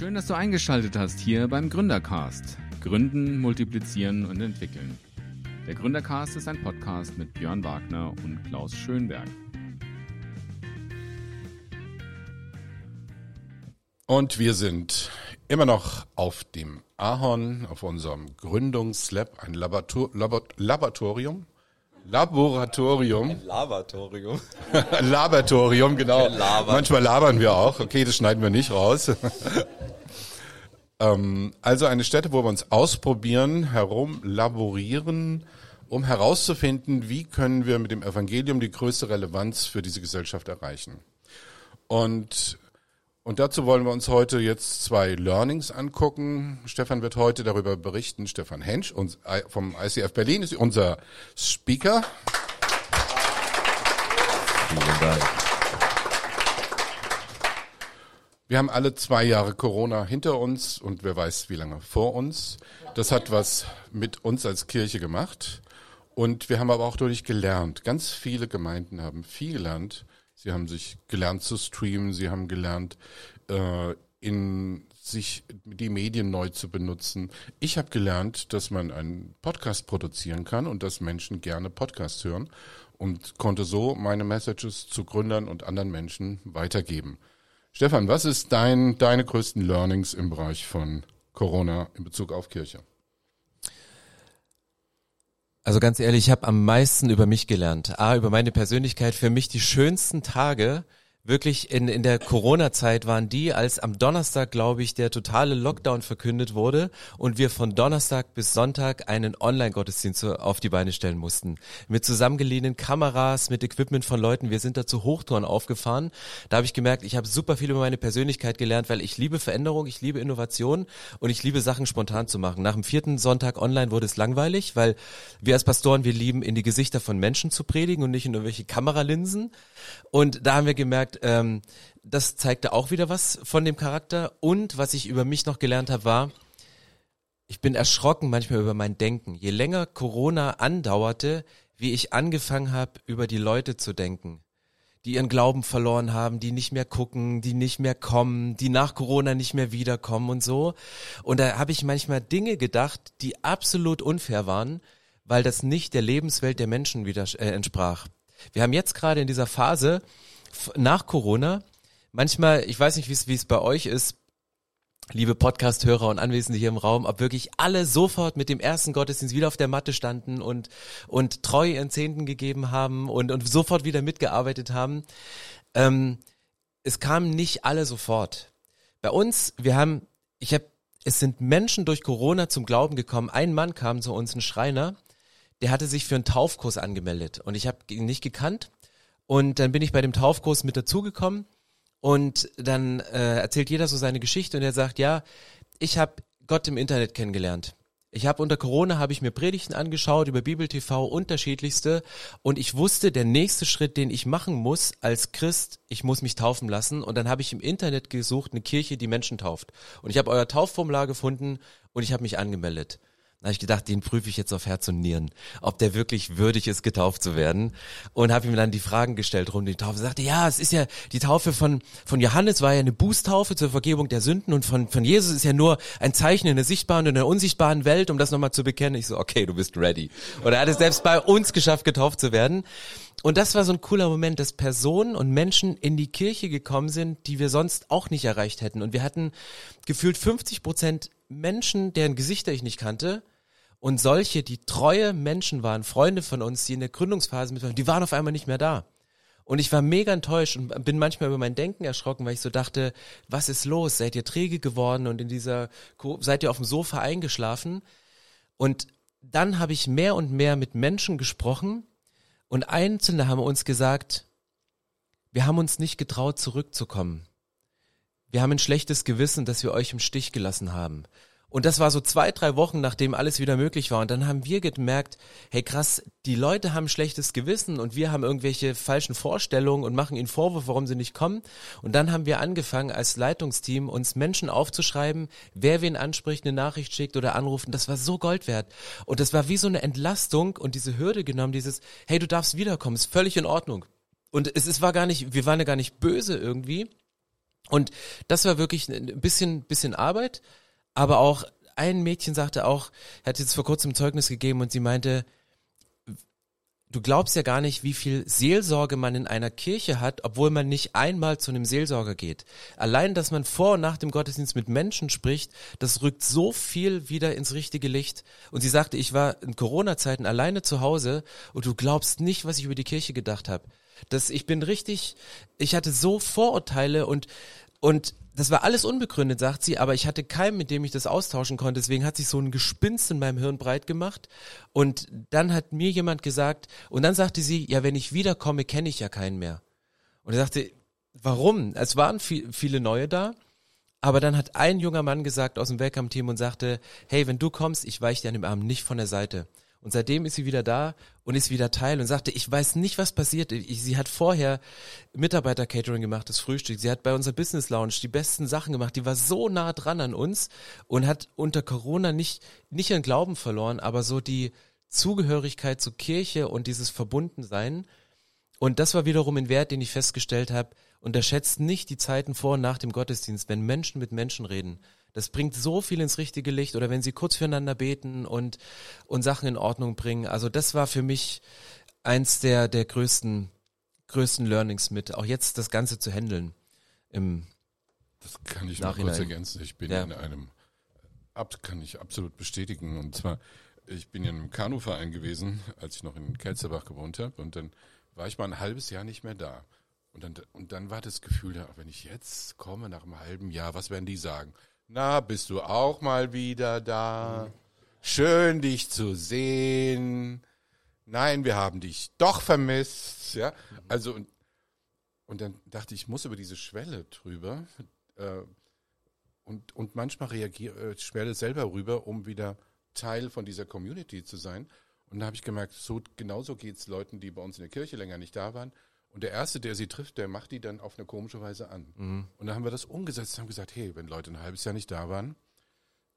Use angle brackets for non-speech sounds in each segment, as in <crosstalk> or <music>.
Schön, dass du eingeschaltet hast hier beim Gründercast. Gründen, multiplizieren und entwickeln. Der Gründercast ist ein Podcast mit Björn Wagner und Klaus Schönberg. Und wir sind immer noch auf dem Ahorn, auf unserem Gründungslab, ein Laborator Laboratorium. Laboratorium. Ein Lavatorium. <laughs> Laboratorium, genau. Manchmal labern wir auch. Okay, das schneiden wir nicht raus. <laughs> ähm, also eine Stätte, wo wir uns ausprobieren, herumlaborieren, um herauszufinden, wie können wir mit dem Evangelium die größte Relevanz für diese Gesellschaft erreichen. Und und dazu wollen wir uns heute jetzt zwei Learnings angucken. Stefan wird heute darüber berichten. Stefan Hensch vom ICF Berlin ist unser Speaker. Vielen Dank. Wir haben alle zwei Jahre Corona hinter uns und wer weiß, wie lange vor uns. Das hat was mit uns als Kirche gemacht. Und wir haben aber auch dadurch gelernt. Ganz viele Gemeinden haben viel gelernt Sie haben sich gelernt zu streamen, sie haben gelernt, äh, in sich die Medien neu zu benutzen. Ich habe gelernt, dass man einen Podcast produzieren kann und dass Menschen gerne Podcasts hören und konnte so meine Messages zu Gründern und anderen Menschen weitergeben. Stefan, was ist dein, deine größten Learnings im Bereich von Corona in Bezug auf Kirche? Also ganz ehrlich, ich habe am meisten über mich gelernt. A, über meine Persönlichkeit. Für mich die schönsten Tage wirklich in, in der Corona-Zeit waren die, als am Donnerstag, glaube ich, der totale Lockdown verkündet wurde und wir von Donnerstag bis Sonntag einen Online-Gottesdienst auf die Beine stellen mussten. Mit zusammengeliehenen Kameras, mit Equipment von Leuten. Wir sind da zu Hochtouren aufgefahren. Da habe ich gemerkt, ich habe super viel über meine Persönlichkeit gelernt, weil ich liebe Veränderung, ich liebe Innovation und ich liebe Sachen spontan zu machen. Nach dem vierten Sonntag online wurde es langweilig, weil wir als Pastoren, wir lieben, in die Gesichter von Menschen zu predigen und nicht in irgendwelche Kameralinsen. Und da haben wir gemerkt, gesagt, ähm, das zeigte auch wieder was von dem Charakter. Und was ich über mich noch gelernt habe, war, ich bin erschrocken manchmal über mein Denken. Je länger Corona andauerte, wie ich angefangen habe, über die Leute zu denken, die ihren Glauben verloren haben, die nicht mehr gucken, die nicht mehr kommen, die nach Corona nicht mehr wiederkommen und so. Und da habe ich manchmal Dinge gedacht, die absolut unfair waren, weil das nicht der Lebenswelt der Menschen wieder äh, entsprach. Wir haben jetzt gerade in dieser Phase, nach Corona, manchmal, ich weiß nicht, wie es bei euch ist, liebe Podcast-Hörer und Anwesende hier im Raum, ob wirklich alle sofort mit dem ersten Gottesdienst wieder auf der Matte standen und, und treu ihren Zehnten gegeben haben und, und sofort wieder mitgearbeitet haben. Ähm, es kamen nicht alle sofort. Bei uns, wir haben, ich habe, es sind Menschen durch Corona zum Glauben gekommen. Ein Mann kam zu uns, ein Schreiner, der hatte sich für einen Taufkurs angemeldet und ich habe ihn nicht gekannt und dann bin ich bei dem Taufkurs mit dazugekommen und dann äh, erzählt jeder so seine Geschichte und er sagt, ja, ich habe Gott im Internet kennengelernt. Ich habe unter Corona habe ich mir Predigten angeschaut über Bibel TV unterschiedlichste und ich wusste, der nächste Schritt, den ich machen muss als Christ, ich muss mich taufen lassen und dann habe ich im Internet gesucht eine Kirche, die Menschen tauft und ich habe euer Taufformular gefunden und ich habe mich angemeldet. Da habe ich gedacht, den prüfe ich jetzt auf Herz und Nieren, ob der wirklich würdig ist, getauft zu werden. Und habe ihm dann die Fragen gestellt rund um die Taufe. Er sagte, ja, es ist ja, die Taufe von, von Johannes war ja eine Bußtaufe zur Vergebung der Sünden und von, von Jesus ist ja nur ein Zeichen in der sichtbaren und in der unsichtbaren Welt, um das nochmal zu bekennen. Ich so, okay, du bist ready. Und er hat es selbst bei uns geschafft, getauft zu werden. Und das war so ein cooler Moment, dass Personen und Menschen in die Kirche gekommen sind, die wir sonst auch nicht erreicht hätten. Und wir hatten gefühlt 50 Prozent Menschen, deren Gesichter ich nicht kannte, und solche, die treue Menschen waren, Freunde von uns, die in der Gründungsphase mit waren, die waren auf einmal nicht mehr da. Und ich war mega enttäuscht und bin manchmal über mein Denken erschrocken, weil ich so dachte, was ist los? Seid ihr träge geworden und in dieser, seid ihr auf dem Sofa eingeschlafen? Und dann habe ich mehr und mehr mit Menschen gesprochen und Einzelne haben uns gesagt, wir haben uns nicht getraut, zurückzukommen. Wir haben ein schlechtes Gewissen, dass wir euch im Stich gelassen haben. Und das war so zwei, drei Wochen, nachdem alles wieder möglich war. Und dann haben wir gemerkt, hey krass, die Leute haben schlechtes Gewissen und wir haben irgendwelche falschen Vorstellungen und machen ihnen Vorwürfe, warum sie nicht kommen. Und dann haben wir angefangen, als Leitungsteam uns Menschen aufzuschreiben, wer wen anspricht, eine Nachricht schickt oder anrufen. Das war so Gold wert. Und das war wie so eine Entlastung und diese Hürde genommen, dieses, hey, du darfst wiederkommen, ist völlig in Ordnung. Und es, es war gar nicht, wir waren ja gar nicht böse irgendwie Und das war wirklich ein bisschen, bisschen Arbeit, aber auch ein Mädchen sagte auch, er hat jetzt vor kurzem Zeugnis gegeben und sie meinte, du glaubst ja gar nicht, wie viel Seelsorge man in einer Kirche hat, obwohl man nicht einmal zu einem Seelsorger geht. Allein, dass man vor und nach dem Gottesdienst mit Menschen spricht, das rückt so viel wieder ins richtige Licht. Und sie sagte, ich war in Corona-Zeiten alleine zu Hause und du glaubst nicht, was ich über die Kirche gedacht habe. Das, ich bin richtig, ich hatte so Vorurteile und und das war alles unbegründet, sagt sie, aber ich hatte keinen, mit dem ich das austauschen konnte. Deswegen hat sich so ein Gespinst in meinem Hirn breit gemacht. Und dann hat mir jemand gesagt, und dann sagte sie, ja, wenn ich wiederkomme, kenne ich ja keinen mehr. Und er sagte, warum? Es waren viel, viele neue da. Aber dann hat ein junger Mann gesagt aus dem Welcome-Team und sagte, hey, wenn du kommst, ich weiche dir an dem Arm nicht von der Seite. Und seitdem ist sie wieder da und ist wieder Teil und sagte, ich weiß nicht, was passiert. Ich, sie hat vorher Mitarbeiter-Catering gemacht, das Frühstück. Sie hat bei unserer Business Lounge die besten Sachen gemacht. Die war so nah dran an uns und hat unter Corona nicht, nicht ihren Glauben verloren, aber so die Zugehörigkeit zur Kirche und dieses Verbundensein. Und das war wiederum ein Wert, den ich festgestellt habe. Unterschätzt nicht die Zeiten vor und nach dem Gottesdienst, wenn Menschen mit Menschen reden. Das bringt so viel ins richtige Licht oder wenn sie kurz füreinander beten und, und Sachen in Ordnung bringen. Also das war für mich eins der, der größten, größten Learnings mit, auch jetzt das Ganze zu handeln im Das kann ich noch kurz ergänzen. Ich bin ja. in einem, ab, kann ich absolut bestätigen. Und zwar, ich bin in einem Kanuverein gewesen, als ich noch in Kelzerbach gewohnt habe. Und dann war ich mal ein halbes Jahr nicht mehr da. Und dann, und dann war das Gefühl da, wenn ich jetzt komme nach einem halben Jahr, was werden die sagen? Na, bist du auch mal wieder da? Schön, dich zu sehen. Nein, wir haben dich doch vermisst. Ja, also und, und dann dachte ich, ich muss über diese Schwelle drüber äh, und und manchmal reagiere äh, Schwelle selber rüber, um wieder Teil von dieser Community zu sein. Und da habe ich gemerkt, so genauso geht's Leuten, die bei uns in der Kirche länger nicht da waren. Und der Erste, der sie trifft, der macht die dann auf eine komische Weise an. Mhm. Und dann haben wir das umgesetzt und haben gesagt, hey, wenn Leute ein halbes Jahr nicht da waren,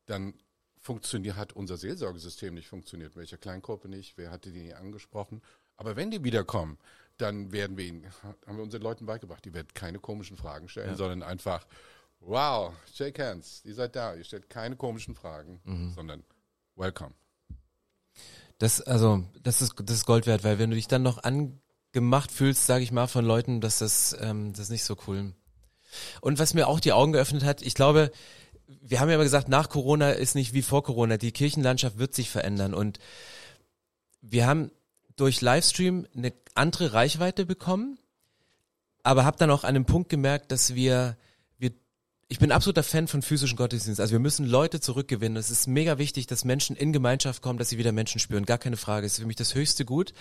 dann funktioniert, hat unser Seelsorgesystem nicht funktioniert. Welche Kleingruppe nicht, wer hatte die nie angesprochen. Aber wenn die wiederkommen, dann werden wir ihnen, <laughs> haben wir unseren Leuten beigebracht, die werden keine komischen Fragen stellen, ja. sondern einfach, wow, shake hands, ihr seid da, ihr stellt keine komischen Fragen, mhm. sondern welcome. Das, also, das ist, das ist Gold wert, weil wenn du dich dann noch an, gemacht fühlst, sage ich mal, von Leuten, dass das, ähm, das ist nicht so cool. Und was mir auch die Augen geöffnet hat, ich glaube, wir haben ja immer gesagt, nach Corona ist nicht wie vor Corona. Die Kirchenlandschaft wird sich verändern. Und wir haben durch Livestream eine andere Reichweite bekommen, aber habe dann auch an einem Punkt gemerkt, dass wir, wir, ich bin absoluter Fan von physischen Gottesdiensten. Also wir müssen Leute zurückgewinnen. Es ist mega wichtig, dass Menschen in Gemeinschaft kommen, dass sie wieder Menschen spüren. Gar keine Frage. Es ist für mich das höchste Gut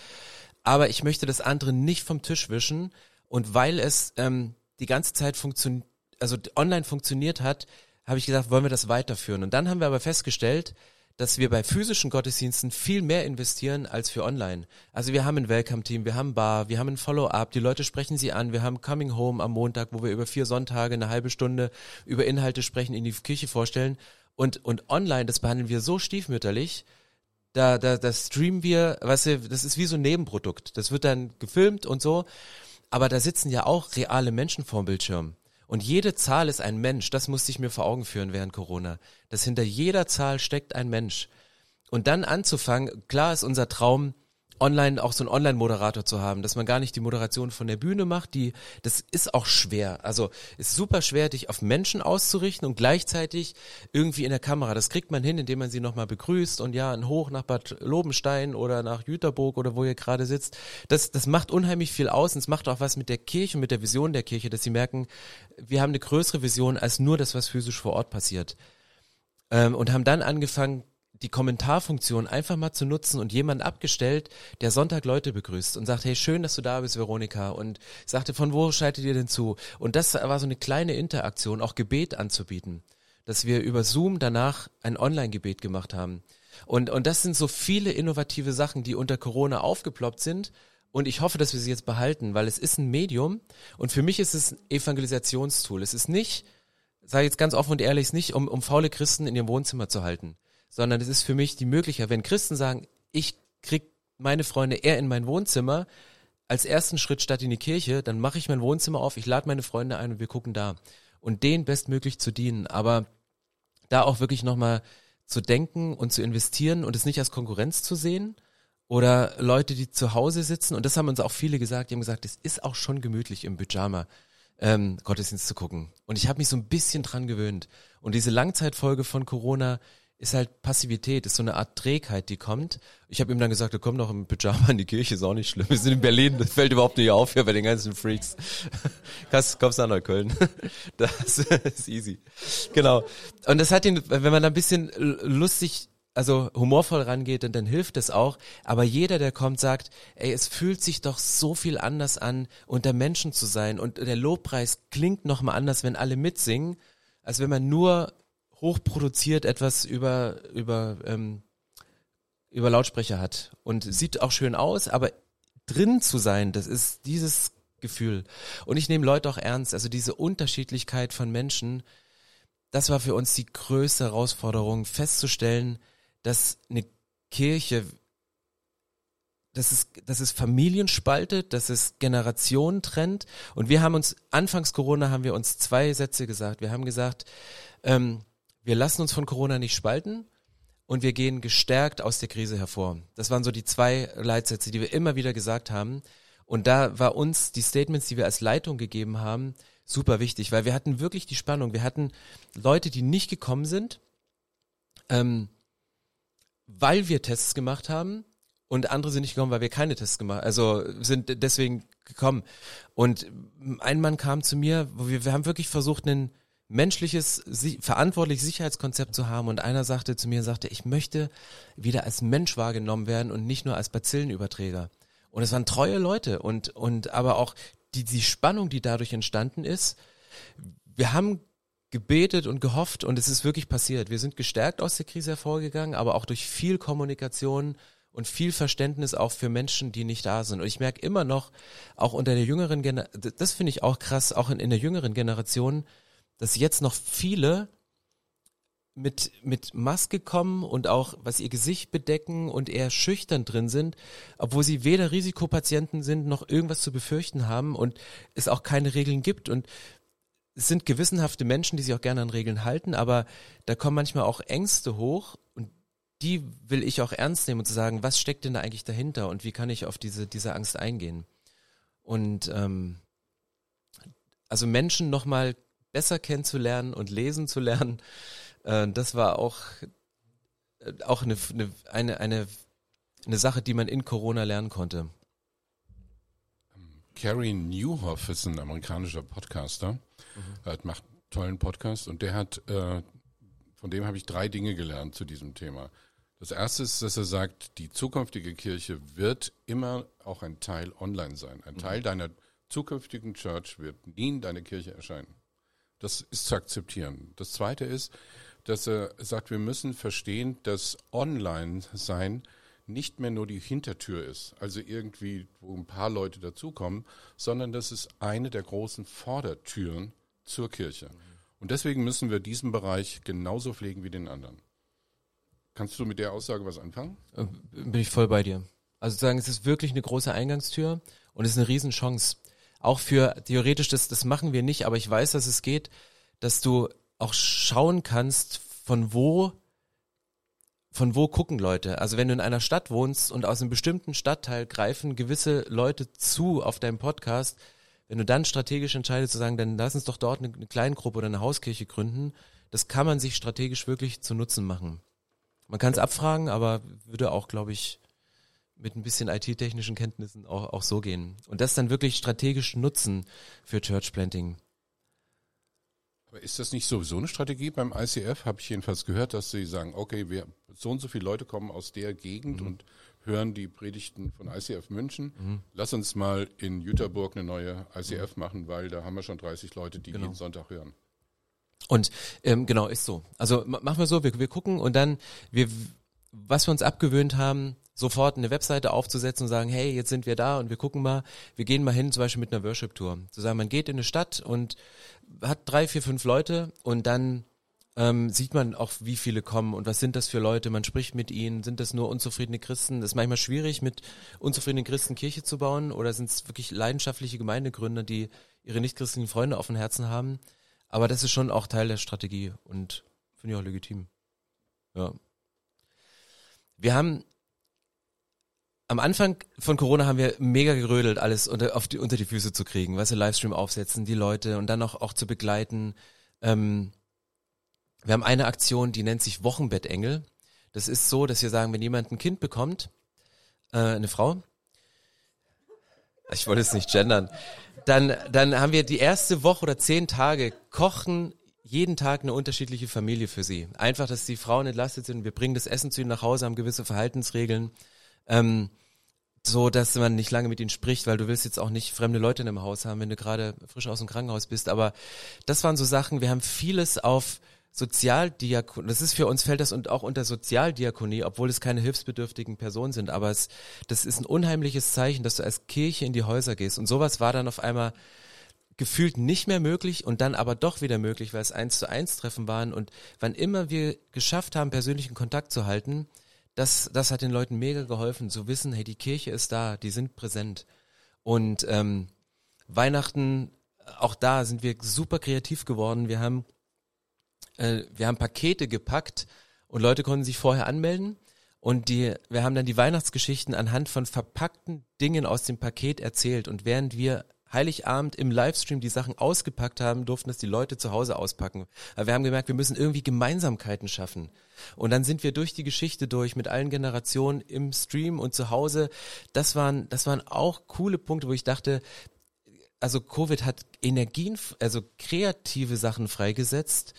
aber ich möchte das andere nicht vom Tisch wischen. Und weil es ähm, die ganze Zeit funktioniert, also online funktioniert hat, habe ich gesagt, wollen wir das weiterführen. Und dann haben wir aber festgestellt, dass wir bei physischen Gottesdiensten viel mehr investieren als für online. Also wir haben ein Welcome-Team, wir haben Bar, wir haben ein Follow-up, die Leute sprechen sie an, wir haben Coming Home am Montag, wo wir über vier Sonntage eine halbe Stunde über Inhalte sprechen, in die Kirche vorstellen. Und, und online, das behandeln wir so stiefmütterlich, da, da, da streamen wir, weißt du, das ist wie so ein Nebenprodukt. Das wird dann gefilmt und so. Aber da sitzen ja auch reale Menschen vorm Bildschirm. Und jede Zahl ist ein Mensch. Das musste ich mir vor Augen führen während Corona. Dass hinter jeder Zahl steckt ein Mensch. Und dann anzufangen, klar ist unser Traum, online auch so einen Online-Moderator zu haben, dass man gar nicht die Moderation von der Bühne macht, die, das ist auch schwer. Also ist super schwer, dich auf Menschen auszurichten und gleichzeitig irgendwie in der Kamera. Das kriegt man hin, indem man sie nochmal begrüßt und ja, ein Hoch nach Bad Lobenstein oder nach Jüterburg oder wo ihr gerade sitzt. Das, das macht unheimlich viel aus und es macht auch was mit der Kirche und mit der Vision der Kirche, dass sie merken, wir haben eine größere Vision als nur das, was physisch vor Ort passiert. Ähm, und haben dann angefangen, die Kommentarfunktion einfach mal zu nutzen und jemand abgestellt, der Sonntag Leute begrüßt und sagt, hey, schön, dass du da bist, Veronika. Und sagte, von wo schaltet ihr denn zu? Und das war so eine kleine Interaktion, auch Gebet anzubieten. Dass wir über Zoom danach ein Online-Gebet gemacht haben. Und, und das sind so viele innovative Sachen, die unter Corona aufgeploppt sind. Und ich hoffe, dass wir sie jetzt behalten, weil es ist ein Medium. Und für mich ist es ein Evangelisationstool. Es ist nicht, sage ich jetzt ganz offen und ehrlich, es ist nicht, um, um faule Christen in ihrem Wohnzimmer zu halten sondern es ist für mich die Möglichkeit, wenn Christen sagen, ich krieg meine Freunde eher in mein Wohnzimmer, als ersten Schritt statt in die Kirche, dann mache ich mein Wohnzimmer auf, ich lade meine Freunde ein und wir gucken da. und denen bestmöglich zu dienen. Aber da auch wirklich nochmal zu denken und zu investieren und es nicht als Konkurrenz zu sehen. Oder Leute, die zu Hause sitzen, und das haben uns auch viele gesagt, die haben gesagt, es ist auch schon gemütlich im Pyjama ähm, Gottesdienst zu gucken. Und ich habe mich so ein bisschen dran gewöhnt. Und diese Langzeitfolge von Corona ist halt Passivität, ist so eine Art Trägheit, die kommt. Ich habe ihm dann gesagt, komm doch im Pyjama in die Kirche, ist auch nicht schlimm. Wir sind in Berlin, das fällt überhaupt nicht auf hier bei den ganzen Freaks. <laughs> Kommst, kommst nach Neukölln. <laughs> Das ist easy. Genau. Und das hat ihn, wenn man da ein bisschen lustig also humorvoll rangeht, dann, dann hilft es auch. Aber jeder, der kommt, sagt, ey, es fühlt sich doch so viel anders an, unter Menschen zu sein. Und der Lobpreis klingt nochmal anders, wenn alle mitsingen, als wenn man nur hochproduziert etwas über, über, ähm, über Lautsprecher hat. Und sieht auch schön aus, aber drin zu sein, das ist dieses Gefühl. Und ich nehme Leute auch ernst, also diese Unterschiedlichkeit von Menschen, das war für uns die größte Herausforderung, festzustellen, dass eine Kirche, dass es, dass es Familien spaltet, dass es Generationen trennt. Und wir haben uns, anfangs Corona haben wir uns zwei Sätze gesagt. Wir haben gesagt, ähm, wir lassen uns von Corona nicht spalten und wir gehen gestärkt aus der Krise hervor. Das waren so die zwei Leitsätze, die wir immer wieder gesagt haben. Und da war uns die Statements, die wir als Leitung gegeben haben, super wichtig, weil wir hatten wirklich die Spannung. Wir hatten Leute, die nicht gekommen sind, ähm, weil wir Tests gemacht haben und andere sind nicht gekommen, weil wir keine Tests gemacht, also sind deswegen gekommen. Und ein Mann kam zu mir, wo wir, wir haben wirklich versucht, ein menschliches, verantwortliches Sicherheitskonzept zu haben und einer sagte zu mir, sagte, ich möchte wieder als Mensch wahrgenommen werden und nicht nur als Bazillenüberträger. Und es waren treue Leute und, und aber auch die, die Spannung, die dadurch entstanden ist, wir haben gebetet und gehofft und es ist wirklich passiert. Wir sind gestärkt aus der Krise hervorgegangen, aber auch durch viel Kommunikation und viel Verständnis auch für Menschen, die nicht da sind. Und ich merke immer noch, auch unter der jüngeren Generation, das finde ich auch krass, auch in, in der jüngeren Generation, dass jetzt noch viele mit, mit Maske kommen und auch was ihr Gesicht bedecken und eher schüchtern drin sind, obwohl sie weder Risikopatienten sind noch irgendwas zu befürchten haben und es auch keine Regeln gibt. Und es sind gewissenhafte Menschen, die sich auch gerne an Regeln halten, aber da kommen manchmal auch Ängste hoch und die will ich auch ernst nehmen und zu sagen, was steckt denn da eigentlich dahinter und wie kann ich auf diese, diese Angst eingehen? Und ähm, also Menschen nochmal besser kennenzulernen und lesen zu lernen, äh, das war auch, äh, auch eine, eine, eine, eine Sache, die man in Corona lernen konnte. Carrie Newhoff ist ein amerikanischer Podcaster, mhm. macht einen tollen Podcast und der hat, äh, von dem habe ich drei Dinge gelernt zu diesem Thema. Das erste ist, dass er sagt, die zukünftige Kirche wird immer auch ein Teil online sein. Ein mhm. Teil deiner zukünftigen Church wird nie in deine Kirche erscheinen. Das ist zu akzeptieren. Das zweite ist, dass er sagt, wir müssen verstehen, dass online sein nicht mehr nur die Hintertür ist, also irgendwie, wo ein paar Leute dazukommen, sondern das ist eine der großen Vordertüren zur Kirche. Und deswegen müssen wir diesen Bereich genauso pflegen wie den anderen. Kannst du mit der Aussage was anfangen? Äh, bin ich voll bei dir. Also sagen, es ist wirklich eine große Eingangstür und es ist eine Riesenchance. Auch für theoretisch, das, das machen wir nicht, aber ich weiß, dass es geht, dass du auch schauen kannst, von wo von wo gucken Leute? Also wenn du in einer Stadt wohnst und aus einem bestimmten Stadtteil greifen gewisse Leute zu auf deinem Podcast, wenn du dann strategisch entscheidest zu sagen, dann lass uns doch dort eine, eine Kleingruppe oder eine Hauskirche gründen, das kann man sich strategisch wirklich zu Nutzen machen. Man kann es abfragen, aber würde auch, glaube ich, mit ein bisschen IT-technischen Kenntnissen auch, auch so gehen. Und das dann wirklich strategisch nutzen für Church Planting. Aber ist das nicht sowieso eine Strategie beim ICF? Habe ich jedenfalls gehört, dass sie sagen, okay, wir so und so viele Leute kommen aus der Gegend mhm. und hören die Predigten von ICF München. Mhm. Lass uns mal in Jüterburg eine neue ICF mhm. machen, weil da haben wir schon 30 Leute, die genau. jeden Sonntag hören. Und ähm, genau, ist so. Also machen wir so, wir, wir gucken und dann, wir, was wir uns abgewöhnt haben, sofort eine Webseite aufzusetzen und sagen, hey, jetzt sind wir da und wir gucken mal, wir gehen mal hin, zum Beispiel mit einer Worship-Tour. Zu sagen, man geht in eine Stadt und hat drei, vier, fünf Leute und dann ähm, sieht man auch, wie viele kommen und was sind das für Leute. Man spricht mit ihnen. Sind das nur unzufriedene Christen? Das ist manchmal schwierig, mit unzufriedenen Christen Kirche zu bauen oder sind es wirklich leidenschaftliche Gemeindegründer, die ihre nichtchristlichen Freunde auf dem Herzen haben? Aber das ist schon auch Teil der Strategie und finde ich auch legitim. Ja. Wir haben am Anfang von Corona haben wir mega gerödelt, alles unter, die, unter die Füße zu kriegen, weißt du, Livestream aufsetzen, die Leute und dann auch, auch zu begleiten. Ähm, wir haben eine Aktion, die nennt sich Wochenbettengel. Das ist so, dass wir sagen, wenn jemand ein Kind bekommt, äh, eine Frau, ich wollte es nicht gendern, dann, dann haben wir die erste Woche oder zehn Tage kochen jeden Tag eine unterschiedliche Familie für sie. Einfach, dass die Frauen entlastet sind. Wir bringen das Essen zu ihnen nach Hause, haben gewisse Verhaltensregeln. Ähm, so, dass man nicht lange mit ihnen spricht, weil du willst jetzt auch nicht fremde Leute in einem Haus haben, wenn du gerade frisch aus dem Krankenhaus bist. Aber das waren so Sachen, wir haben vieles auf Sozialdiakonie, das ist für uns, fällt das und auch unter Sozialdiakonie, obwohl es keine hilfsbedürftigen Personen sind, aber es, das ist ein unheimliches Zeichen, dass du als Kirche in die Häuser gehst. Und sowas war dann auf einmal gefühlt nicht mehr möglich und dann aber doch wieder möglich, weil es eins zu eins Treffen waren und wann immer wir geschafft haben, persönlichen Kontakt zu halten, das, das hat den Leuten mega geholfen, zu wissen, hey, die Kirche ist da, die sind präsent. Und ähm, Weihnachten, auch da sind wir super kreativ geworden. Wir haben, äh, wir haben Pakete gepackt und Leute konnten sich vorher anmelden. Und die, wir haben dann die Weihnachtsgeschichten anhand von verpackten Dingen aus dem Paket erzählt. Und während wir Heiligabend im Livestream die Sachen ausgepackt haben, durften das die Leute zu Hause auspacken. Aber wir haben gemerkt, wir müssen irgendwie Gemeinsamkeiten schaffen. Und dann sind wir durch die Geschichte durch mit allen Generationen im Stream und zu Hause. Das waren, das waren auch coole Punkte, wo ich dachte, also Covid hat Energien, also kreative Sachen freigesetzt,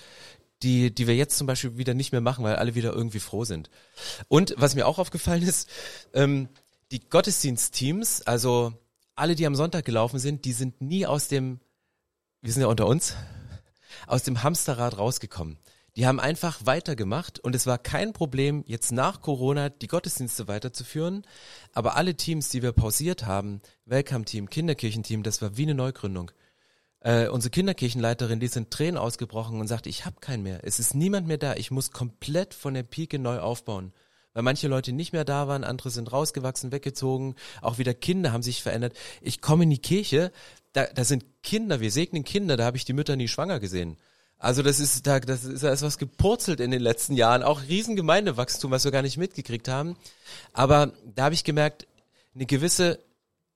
die, die wir jetzt zum Beispiel wieder nicht mehr machen, weil alle wieder irgendwie froh sind. Und was mir auch aufgefallen ist, ähm, die Gottesdienstteams, also alle, die am Sonntag gelaufen sind, die sind nie aus dem, wir sind ja unter uns, aus dem Hamsterrad rausgekommen. Die haben einfach weitergemacht und es war kein Problem, jetzt nach Corona die Gottesdienste weiterzuführen. Aber alle Teams, die wir pausiert haben, Welcome-Team, Kinderkirchenteam, das war wie eine Neugründung. Äh, unsere Kinderkirchenleiterin, die sind Tränen ausgebrochen und sagte, ich habe keinen mehr. Es ist niemand mehr da. Ich muss komplett von der Pike neu aufbauen weil manche Leute nicht mehr da waren, andere sind rausgewachsen, weggezogen, auch wieder Kinder haben sich verändert. Ich komme in die Kirche, da, da sind Kinder, wir segnen Kinder, da habe ich die Mütter nie schwanger gesehen. Also das ist da, das ist, da ist was gepurzelt in den letzten Jahren, auch Riesengemeindewachstum, was wir gar nicht mitgekriegt haben. Aber da habe ich gemerkt, eine gewisse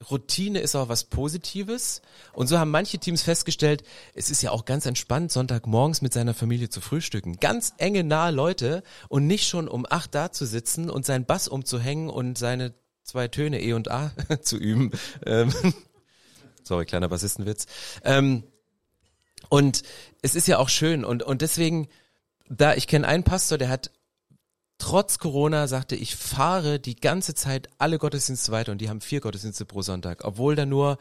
Routine ist auch was Positives. Und so haben manche Teams festgestellt, es ist ja auch ganz entspannt, Sonntagmorgens mit seiner Familie zu frühstücken. Ganz enge, nahe Leute und nicht schon um acht da zu sitzen und seinen Bass umzuhängen und seine zwei Töne E und A <laughs> zu üben. Ähm, <laughs> sorry, kleiner Bassistenwitz. Ähm, und es ist ja auch schön und, und deswegen, da ich kenne einen Pastor, der hat trotz Corona sagte, ich fahre die ganze Zeit alle Gottesdienste weiter und die haben vier Gottesdienste pro Sonntag, obwohl da nur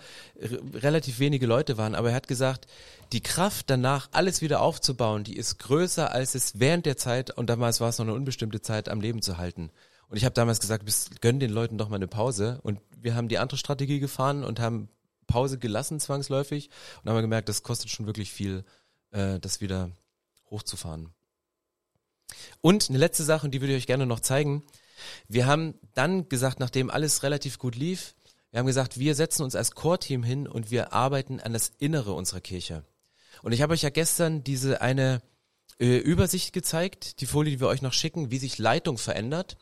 relativ wenige Leute waren. Aber er hat gesagt, die Kraft danach alles wieder aufzubauen, die ist größer als es während der Zeit und damals war es noch eine unbestimmte Zeit am Leben zu halten. Und ich habe damals gesagt, bis, gönn den Leuten doch mal eine Pause und wir haben die andere Strategie gefahren und haben Pause gelassen zwangsläufig und haben gemerkt, das kostet schon wirklich viel, äh, das wieder hochzufahren. Und eine letzte Sache, und die würde ich euch gerne noch zeigen. Wir haben dann gesagt, nachdem alles relativ gut lief, wir haben gesagt, wir setzen uns als Core-Team hin und wir arbeiten an das Innere unserer Kirche. Und ich habe euch ja gestern diese eine äh, Übersicht gezeigt, die Folie, die wir euch noch schicken, wie sich Leitung verändert.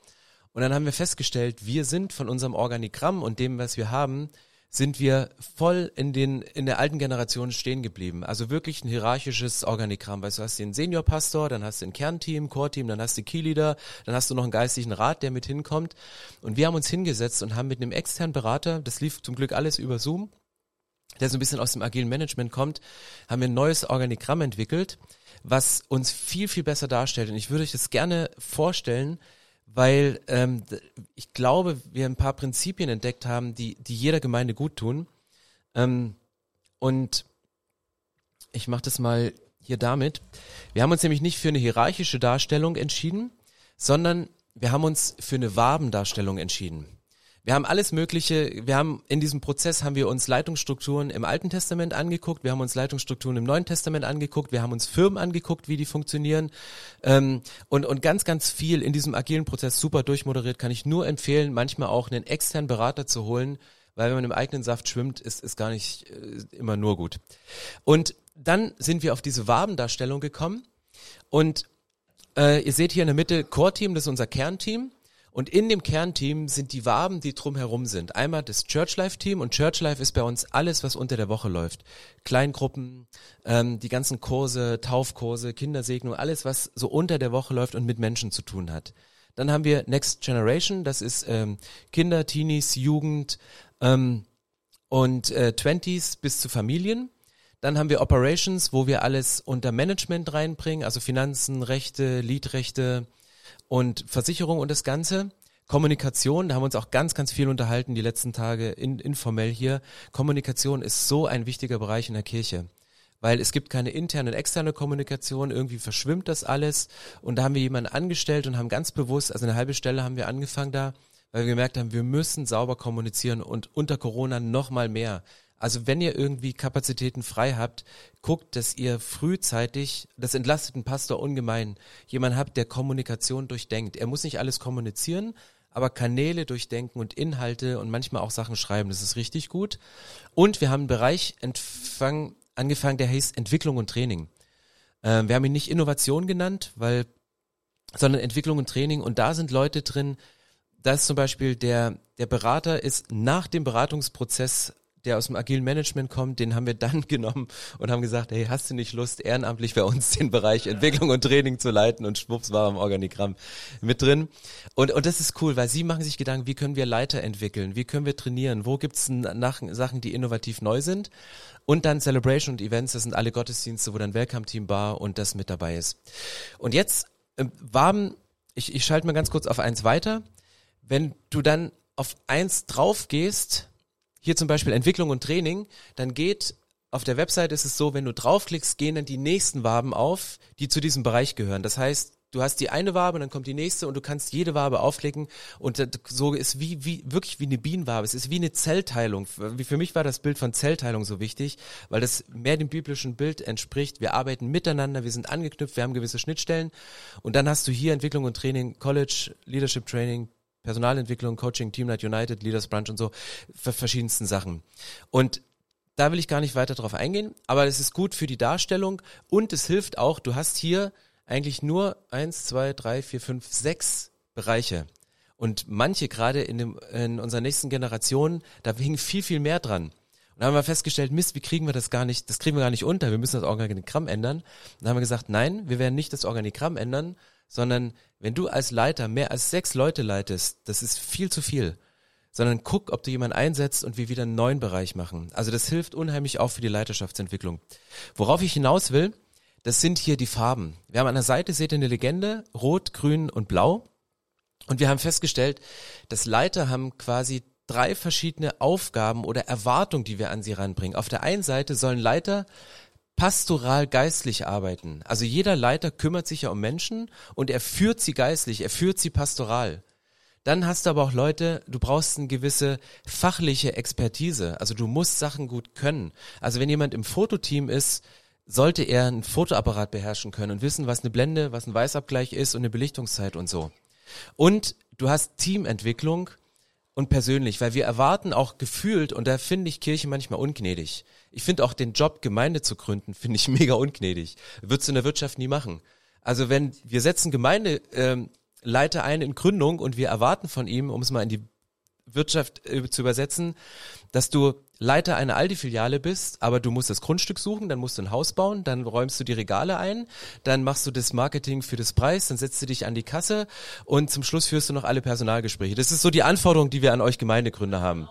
Und dann haben wir festgestellt, wir sind von unserem Organigramm und dem, was wir haben, sind wir voll in den in der alten Generation stehen geblieben. Also wirklich ein hierarchisches Organigramm. Weißt du, hast den Seniorpastor, dann hast du ein Kernteam, Core-Team, dann hast du Keyleader, dann hast du noch einen geistlichen Rat, der mit hinkommt. Und wir haben uns hingesetzt und haben mit einem externen Berater, das lief zum Glück alles über Zoom, der so ein bisschen aus dem agilen Management kommt, haben wir ein neues Organigramm entwickelt, was uns viel, viel besser darstellt. Und ich würde euch das gerne vorstellen, weil ähm, ich glaube, wir ein paar Prinzipien entdeckt haben, die, die jeder Gemeinde gut tun. Ähm, und ich mache das mal hier damit. Wir haben uns nämlich nicht für eine hierarchische Darstellung entschieden, sondern wir haben uns für eine Wabendarstellung entschieden. Wir haben alles Mögliche, wir haben in diesem Prozess haben wir uns Leitungsstrukturen im Alten Testament angeguckt, wir haben uns Leitungsstrukturen im Neuen Testament angeguckt, wir haben uns Firmen angeguckt, wie die funktionieren. Ähm, und, und ganz, ganz viel in diesem agilen Prozess super durchmoderiert, kann ich nur empfehlen, manchmal auch einen externen Berater zu holen, weil wenn man im eigenen Saft schwimmt, ist ist gar nicht äh, immer nur gut. Und dann sind wir auf diese Wabendarstellung gekommen. Und äh, ihr seht hier in der Mitte Core-Team, das ist unser Kernteam. Und in dem Kernteam sind die Waben, die drumherum sind. Einmal das Churchlife-Team und Churchlife ist bei uns alles, was unter der Woche läuft. Kleingruppen, ähm, die ganzen Kurse, Taufkurse, Kindersegnung, alles, was so unter der Woche läuft und mit Menschen zu tun hat. Dann haben wir Next Generation, das ist ähm, Kinder, Teenies, Jugend ähm, und äh, Twenties bis zu Familien. Dann haben wir Operations, wo wir alles unter Management reinbringen, also Finanzen, Rechte, Leadrechte, und Versicherung und das Ganze. Kommunikation, da haben wir uns auch ganz, ganz viel unterhalten die letzten Tage in, informell hier. Kommunikation ist so ein wichtiger Bereich in der Kirche, weil es gibt keine interne und externe Kommunikation, irgendwie verschwimmt das alles und da haben wir jemanden angestellt und haben ganz bewusst, also eine halbe Stelle haben wir angefangen da, weil wir gemerkt haben, wir müssen sauber kommunizieren und unter Corona noch mal mehr. Also wenn ihr irgendwie Kapazitäten frei habt, guckt, dass ihr frühzeitig, das entlastet einen Pastor ungemein, jemand habt, der Kommunikation durchdenkt. Er muss nicht alles kommunizieren, aber Kanäle durchdenken und Inhalte und manchmal auch Sachen schreiben, das ist richtig gut. Und wir haben einen Bereich entfang, angefangen, der heißt Entwicklung und Training. Ähm, wir haben ihn nicht Innovation genannt, weil, sondern Entwicklung und Training und da sind Leute drin, da ist zum Beispiel der, der Berater ist nach dem Beratungsprozess der aus dem agilen Management kommt, den haben wir dann <laughs> genommen und haben gesagt, hey, hast du nicht Lust, ehrenamtlich bei uns den Bereich Entwicklung und Training zu leiten und schwupps war im Organigramm mit drin. Und, und das ist cool, weil sie machen sich Gedanken, wie können wir Leiter entwickeln, wie können wir trainieren, wo gibt's nach Sachen, die innovativ neu sind. Und dann Celebration und Events, das sind alle Gottesdienste, wo dann Welcome-Team Bar und das mit dabei ist. Und jetzt, äh, Waben, ich, ich schalte mal ganz kurz auf eins weiter. Wenn du dann auf eins drauf gehst, hier zum Beispiel Entwicklung und Training, dann geht auf der Website ist es so, wenn du draufklickst, gehen dann die nächsten Waben auf, die zu diesem Bereich gehören. Das heißt, du hast die eine Wabe, dann kommt die nächste und du kannst jede Wabe aufklicken und so ist wie, wie, wirklich wie eine Bienenwabe. Es ist wie eine Zellteilung. Für mich war das Bild von Zellteilung so wichtig, weil das mehr dem biblischen Bild entspricht. Wir arbeiten miteinander, wir sind angeknüpft, wir haben gewisse Schnittstellen und dann hast du hier Entwicklung und Training, College, Leadership Training, Personalentwicklung, Coaching, Teamnight United, Leaders Brunch und so, für verschiedensten Sachen. Und da will ich gar nicht weiter drauf eingehen, aber es ist gut für die Darstellung und es hilft auch, du hast hier eigentlich nur eins, zwei, drei, vier, fünf, sechs Bereiche. Und manche gerade in, dem, in unserer nächsten Generation, da hing viel, viel mehr dran. Und da haben wir festgestellt, Mist, wie kriegen wir das gar nicht, das kriegen wir gar nicht unter, wir müssen das Organigramm ändern. Und dann haben wir gesagt, nein, wir werden nicht das Organigramm ändern, sondern wenn du als Leiter mehr als sechs Leute leitest, das ist viel zu viel, sondern guck, ob du jemanden einsetzt und wir wieder einen neuen Bereich machen. Also das hilft unheimlich auch für die Leiterschaftsentwicklung. Worauf ich hinaus will, das sind hier die Farben. Wir haben an der Seite, seht ihr eine Legende, rot, grün und blau. Und wir haben festgestellt, dass Leiter haben quasi drei verschiedene Aufgaben oder Erwartungen, die wir an sie ranbringen. Auf der einen Seite sollen Leiter pastoral geistlich arbeiten. Also jeder Leiter kümmert sich ja um Menschen und er führt sie geistlich, er führt sie pastoral. Dann hast du aber auch Leute, du brauchst eine gewisse fachliche Expertise. Also du musst Sachen gut können. Also wenn jemand im Fototeam ist, sollte er ein Fotoapparat beherrschen können und wissen, was eine Blende, was ein Weißabgleich ist und eine Belichtungszeit und so. Und du hast Teamentwicklung und persönlich, weil wir erwarten auch gefühlt, und da finde ich Kirche manchmal ungnädig. Ich finde auch den Job, Gemeinde zu gründen, finde ich <laughs> mega ungnädig. Würdest du in der Wirtschaft nie machen. Also wenn wir setzen Gemeindeleiter ein in Gründung und wir erwarten von ihm, um es mal in die Wirtschaft äh, zu übersetzen, dass du Leiter einer Aldi-Filiale bist, aber du musst das Grundstück suchen, dann musst du ein Haus bauen, dann räumst du die Regale ein, dann machst du das Marketing für das Preis, dann setzt du dich an die Kasse und zum Schluss führst du noch alle Personalgespräche. Das ist so die Anforderung, die wir an euch Gemeindegründer haben.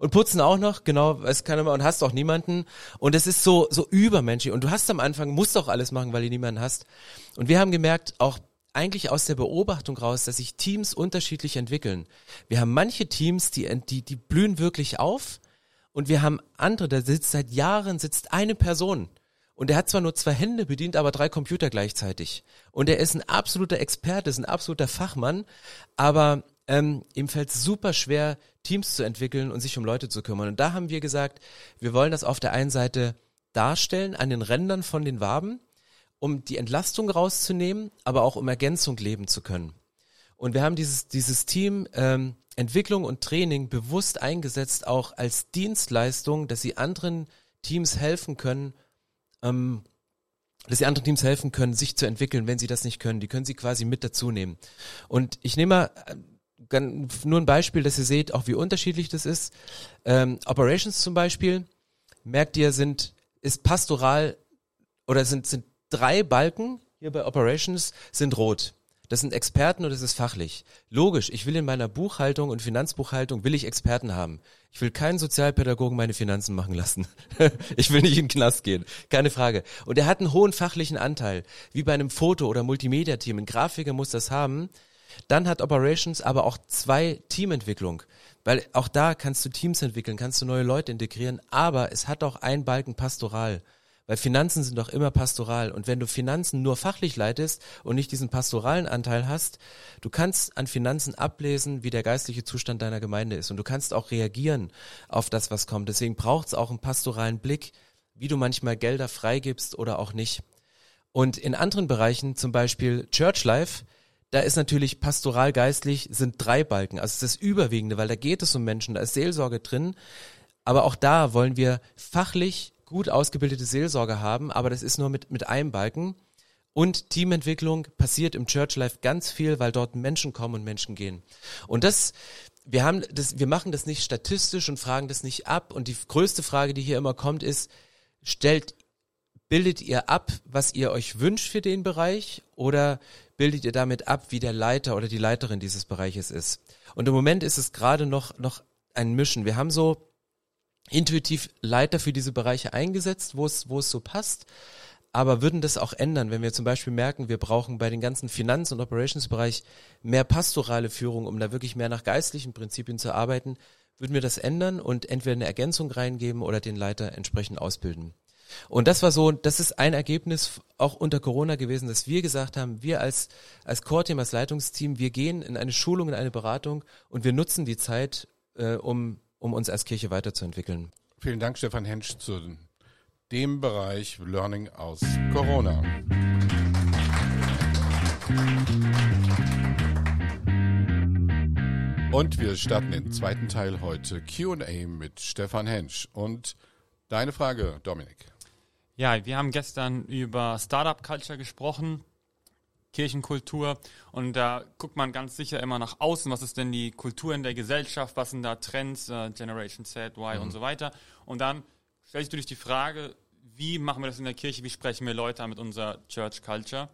Und putzen auch noch, genau, es kann immer und hast auch niemanden. Und es ist so, so übermenschlich. Und du hast am Anfang, musst auch alles machen, weil du niemanden hast. Und wir haben gemerkt, auch eigentlich aus der Beobachtung raus, dass sich Teams unterschiedlich entwickeln. Wir haben manche Teams, die, die, die blühen wirklich auf und wir haben andere, da sitzt seit Jahren sitzt eine Person und der hat zwar nur zwei Hände bedient, aber drei Computer gleichzeitig. Und er ist ein absoluter Experte, ist ein absoluter Fachmann, aber ähm, ihm fällt super schwer, Teams zu entwickeln und sich um Leute zu kümmern. Und da haben wir gesagt, wir wollen das auf der einen Seite darstellen an den Rändern von den Waben, um die Entlastung rauszunehmen, aber auch um Ergänzung leben zu können. Und wir haben dieses, dieses Team ähm, Entwicklung und Training bewusst eingesetzt, auch als Dienstleistung, dass sie anderen Teams helfen können, ähm, dass die anderen Teams helfen können, sich zu entwickeln, wenn sie das nicht können. Die können sie quasi mit dazu nehmen. Und ich nehme mal nur ein Beispiel, dass ihr seht, auch wie unterschiedlich das ist. Ähm, Operations zum Beispiel, merkt ihr, sind, ist pastoral oder sind, sind drei Balken hier bei Operations sind rot. Das sind Experten und das ist fachlich. Logisch, ich will in meiner Buchhaltung und Finanzbuchhaltung will ich Experten haben. Ich will keinen Sozialpädagogen meine Finanzen machen lassen. <laughs> ich will nicht in den Knast gehen. Keine Frage. Und er hat einen hohen fachlichen Anteil. Wie bei einem Foto- oder Multimedia-Team. Ein Grafiker muss das haben. Dann hat Operations aber auch zwei Teamentwicklung. Weil auch da kannst du Teams entwickeln, kannst du neue Leute integrieren, aber es hat auch einen Balken pastoral. Weil Finanzen sind doch immer pastoral. Und wenn du Finanzen nur fachlich leitest und nicht diesen pastoralen Anteil hast, du kannst an Finanzen ablesen, wie der geistliche Zustand deiner Gemeinde ist. Und du kannst auch reagieren auf das, was kommt. Deswegen braucht es auch einen pastoralen Blick, wie du manchmal Gelder freigibst oder auch nicht. Und in anderen Bereichen, zum Beispiel Church Life, da ist natürlich pastoral geistlich sind drei Balken. Also das Überwiegende, weil da geht es um Menschen, da ist Seelsorge drin. Aber auch da wollen wir fachlich gut ausgebildete Seelsorger haben, aber das ist nur mit, mit einem Balken. Und Teamentwicklung passiert im Church Life ganz viel, weil dort Menschen kommen und Menschen gehen. Und das, wir haben das, wir machen das nicht statistisch und fragen das nicht ab. Und die größte Frage, die hier immer kommt, ist, stellt, bildet ihr ab, was ihr euch wünscht für den Bereich oder bildet ihr damit ab, wie der Leiter oder die Leiterin dieses Bereiches ist? Und im Moment ist es gerade noch, noch ein Mischen. Wir haben so intuitiv Leiter für diese Bereiche eingesetzt, wo es, wo es so passt. Aber würden das auch ändern, wenn wir zum Beispiel merken, wir brauchen bei den ganzen Finanz- und Operationsbereich mehr pastorale Führung, um da wirklich mehr nach geistlichen Prinzipien zu arbeiten, würden wir das ändern und entweder eine Ergänzung reingeben oder den Leiter entsprechend ausbilden. Und das war so, das ist ein Ergebnis auch unter Corona gewesen, dass wir gesagt haben, wir als, als Core-Team, als Leitungsteam, wir gehen in eine Schulung, in eine Beratung und wir nutzen die Zeit, äh, um um uns als Kirche weiterzuentwickeln. Vielen Dank, Stefan Hensch, zu dem Bereich Learning aus Corona. Und wir starten den zweiten Teil heute QA mit Stefan Hensch. Und deine Frage, Dominik. Ja, wir haben gestern über Startup Culture gesprochen Kirchenkultur. Und da guckt man ganz sicher immer nach außen, was ist denn die Kultur in der Gesellschaft, was sind da Trends, äh, Generation Z, Y mhm. und so weiter. Und dann stellst du dich die Frage, wie machen wir das in der Kirche, wie sprechen wir Leute an mit unserer Church Culture?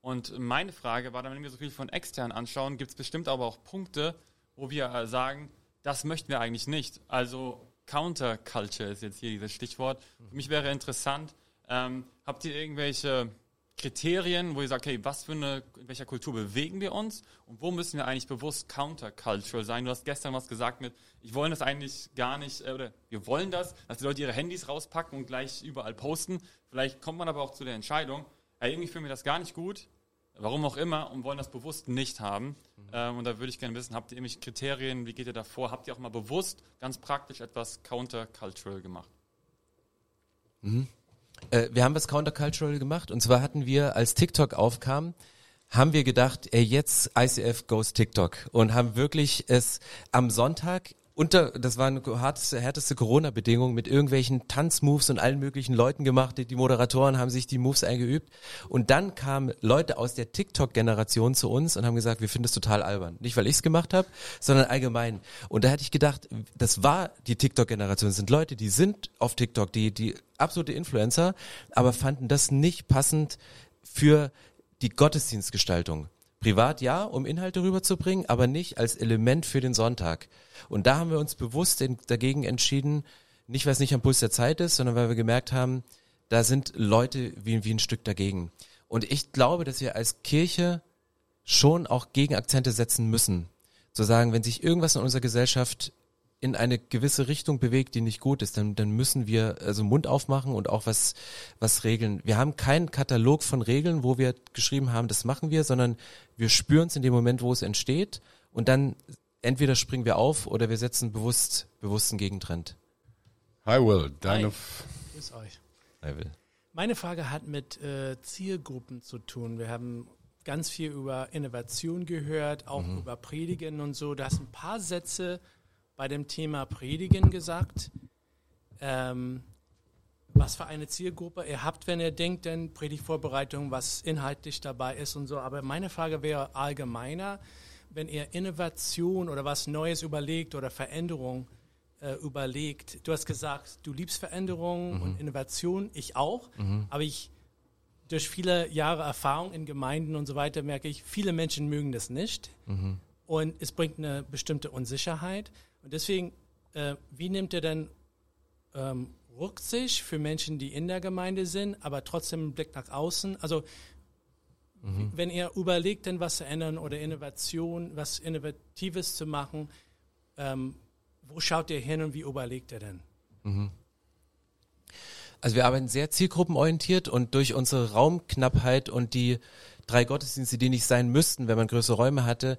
Und meine Frage war dann, wenn wir so viel von extern anschauen, gibt es bestimmt aber auch Punkte, wo wir äh, sagen, das möchten wir eigentlich nicht. Also Counterculture ist jetzt hier dieses Stichwort. Für mich wäre interessant, ähm, habt ihr irgendwelche Kriterien, wo ihr sagt, hey, was für eine, in welcher Kultur bewegen wir uns und wo müssen wir eigentlich bewusst countercultural sein? Du hast gestern was gesagt mit, ich wollen das eigentlich gar nicht, äh, oder wir wollen das, dass die Leute ihre Handys rauspacken und gleich überall posten. Vielleicht kommt man aber auch zu der Entscheidung, hey, irgendwie fühlen wir das gar nicht gut, warum auch immer, und wollen das bewusst nicht haben. Mhm. Ähm, und da würde ich gerne wissen, habt ihr irgendwelche Kriterien, wie geht ihr davor? Habt ihr auch mal bewusst, ganz praktisch etwas countercultural gemacht? Mhm. Äh, wir haben was Countercultural gemacht. Und zwar hatten wir, als TikTok aufkam, haben wir gedacht, ey, jetzt ICF goes TikTok. Und haben wirklich es am Sonntag unter, das waren härteste, härteste Corona-Bedingungen mit irgendwelchen Tanzmoves und allen möglichen Leuten gemacht. Die, die Moderatoren haben sich die Moves eingeübt. Und dann kamen Leute aus der TikTok-Generation zu uns und haben gesagt, wir finden es total albern. Nicht, weil ich es gemacht habe, sondern allgemein. Und da hätte ich gedacht, das war die TikTok-Generation. Das sind Leute, die sind auf TikTok, die, die absolute Influencer, aber fanden das nicht passend für die Gottesdienstgestaltung. Privat ja, um Inhalte rüberzubringen, aber nicht als Element für den Sonntag. Und da haben wir uns bewusst dagegen entschieden, nicht weil es nicht am Puls der Zeit ist, sondern weil wir gemerkt haben, da sind Leute wie, wie ein Stück dagegen. Und ich glaube, dass wir als Kirche schon auch Gegenakzente setzen müssen. Zu sagen, wenn sich irgendwas in unserer Gesellschaft in eine gewisse Richtung bewegt, die nicht gut ist, dann, dann müssen wir also Mund aufmachen und auch was, was regeln. Wir haben keinen Katalog von Regeln, wo wir geschrieben haben, das machen wir, sondern wir spüren es in dem Moment, wo es entsteht und dann entweder springen wir auf oder wir setzen bewusst, bewussten Gegentrend. Hi Will, deine... Hi. Grüß euch. Hi Will. Meine Frage hat mit äh, Zielgruppen zu tun. Wir haben ganz viel über Innovation gehört, auch mhm. über Predigen und so. Da hast ein paar Sätze bei dem Thema Predigen gesagt. Ähm, was für eine Zielgruppe ihr habt, wenn ihr denkt, denn Predigtvorbereitung, was inhaltlich dabei ist und so. Aber meine Frage wäre allgemeiner, wenn ihr Innovation oder was Neues überlegt oder Veränderung äh, überlegt. Du hast gesagt, du liebst Veränderung mhm. und Innovation, ich auch, mhm. aber ich durch viele Jahre Erfahrung in Gemeinden und so weiter merke ich, viele Menschen mögen das nicht mhm. und es bringt eine bestimmte Unsicherheit. Und deswegen, äh, wie nimmt ihr denn ähm, Rücksicht für Menschen, die in der Gemeinde sind, aber trotzdem einen Blick nach außen? Also mhm. wenn ihr überlegt, denn was zu ändern oder Innovation, was Innovatives zu machen, ähm, wo schaut ihr hin und wie überlegt ihr denn? Mhm. Also wir arbeiten sehr zielgruppenorientiert und durch unsere Raumknappheit und die drei Gottesdienste, die nicht sein müssten, wenn man größere Räume hatte,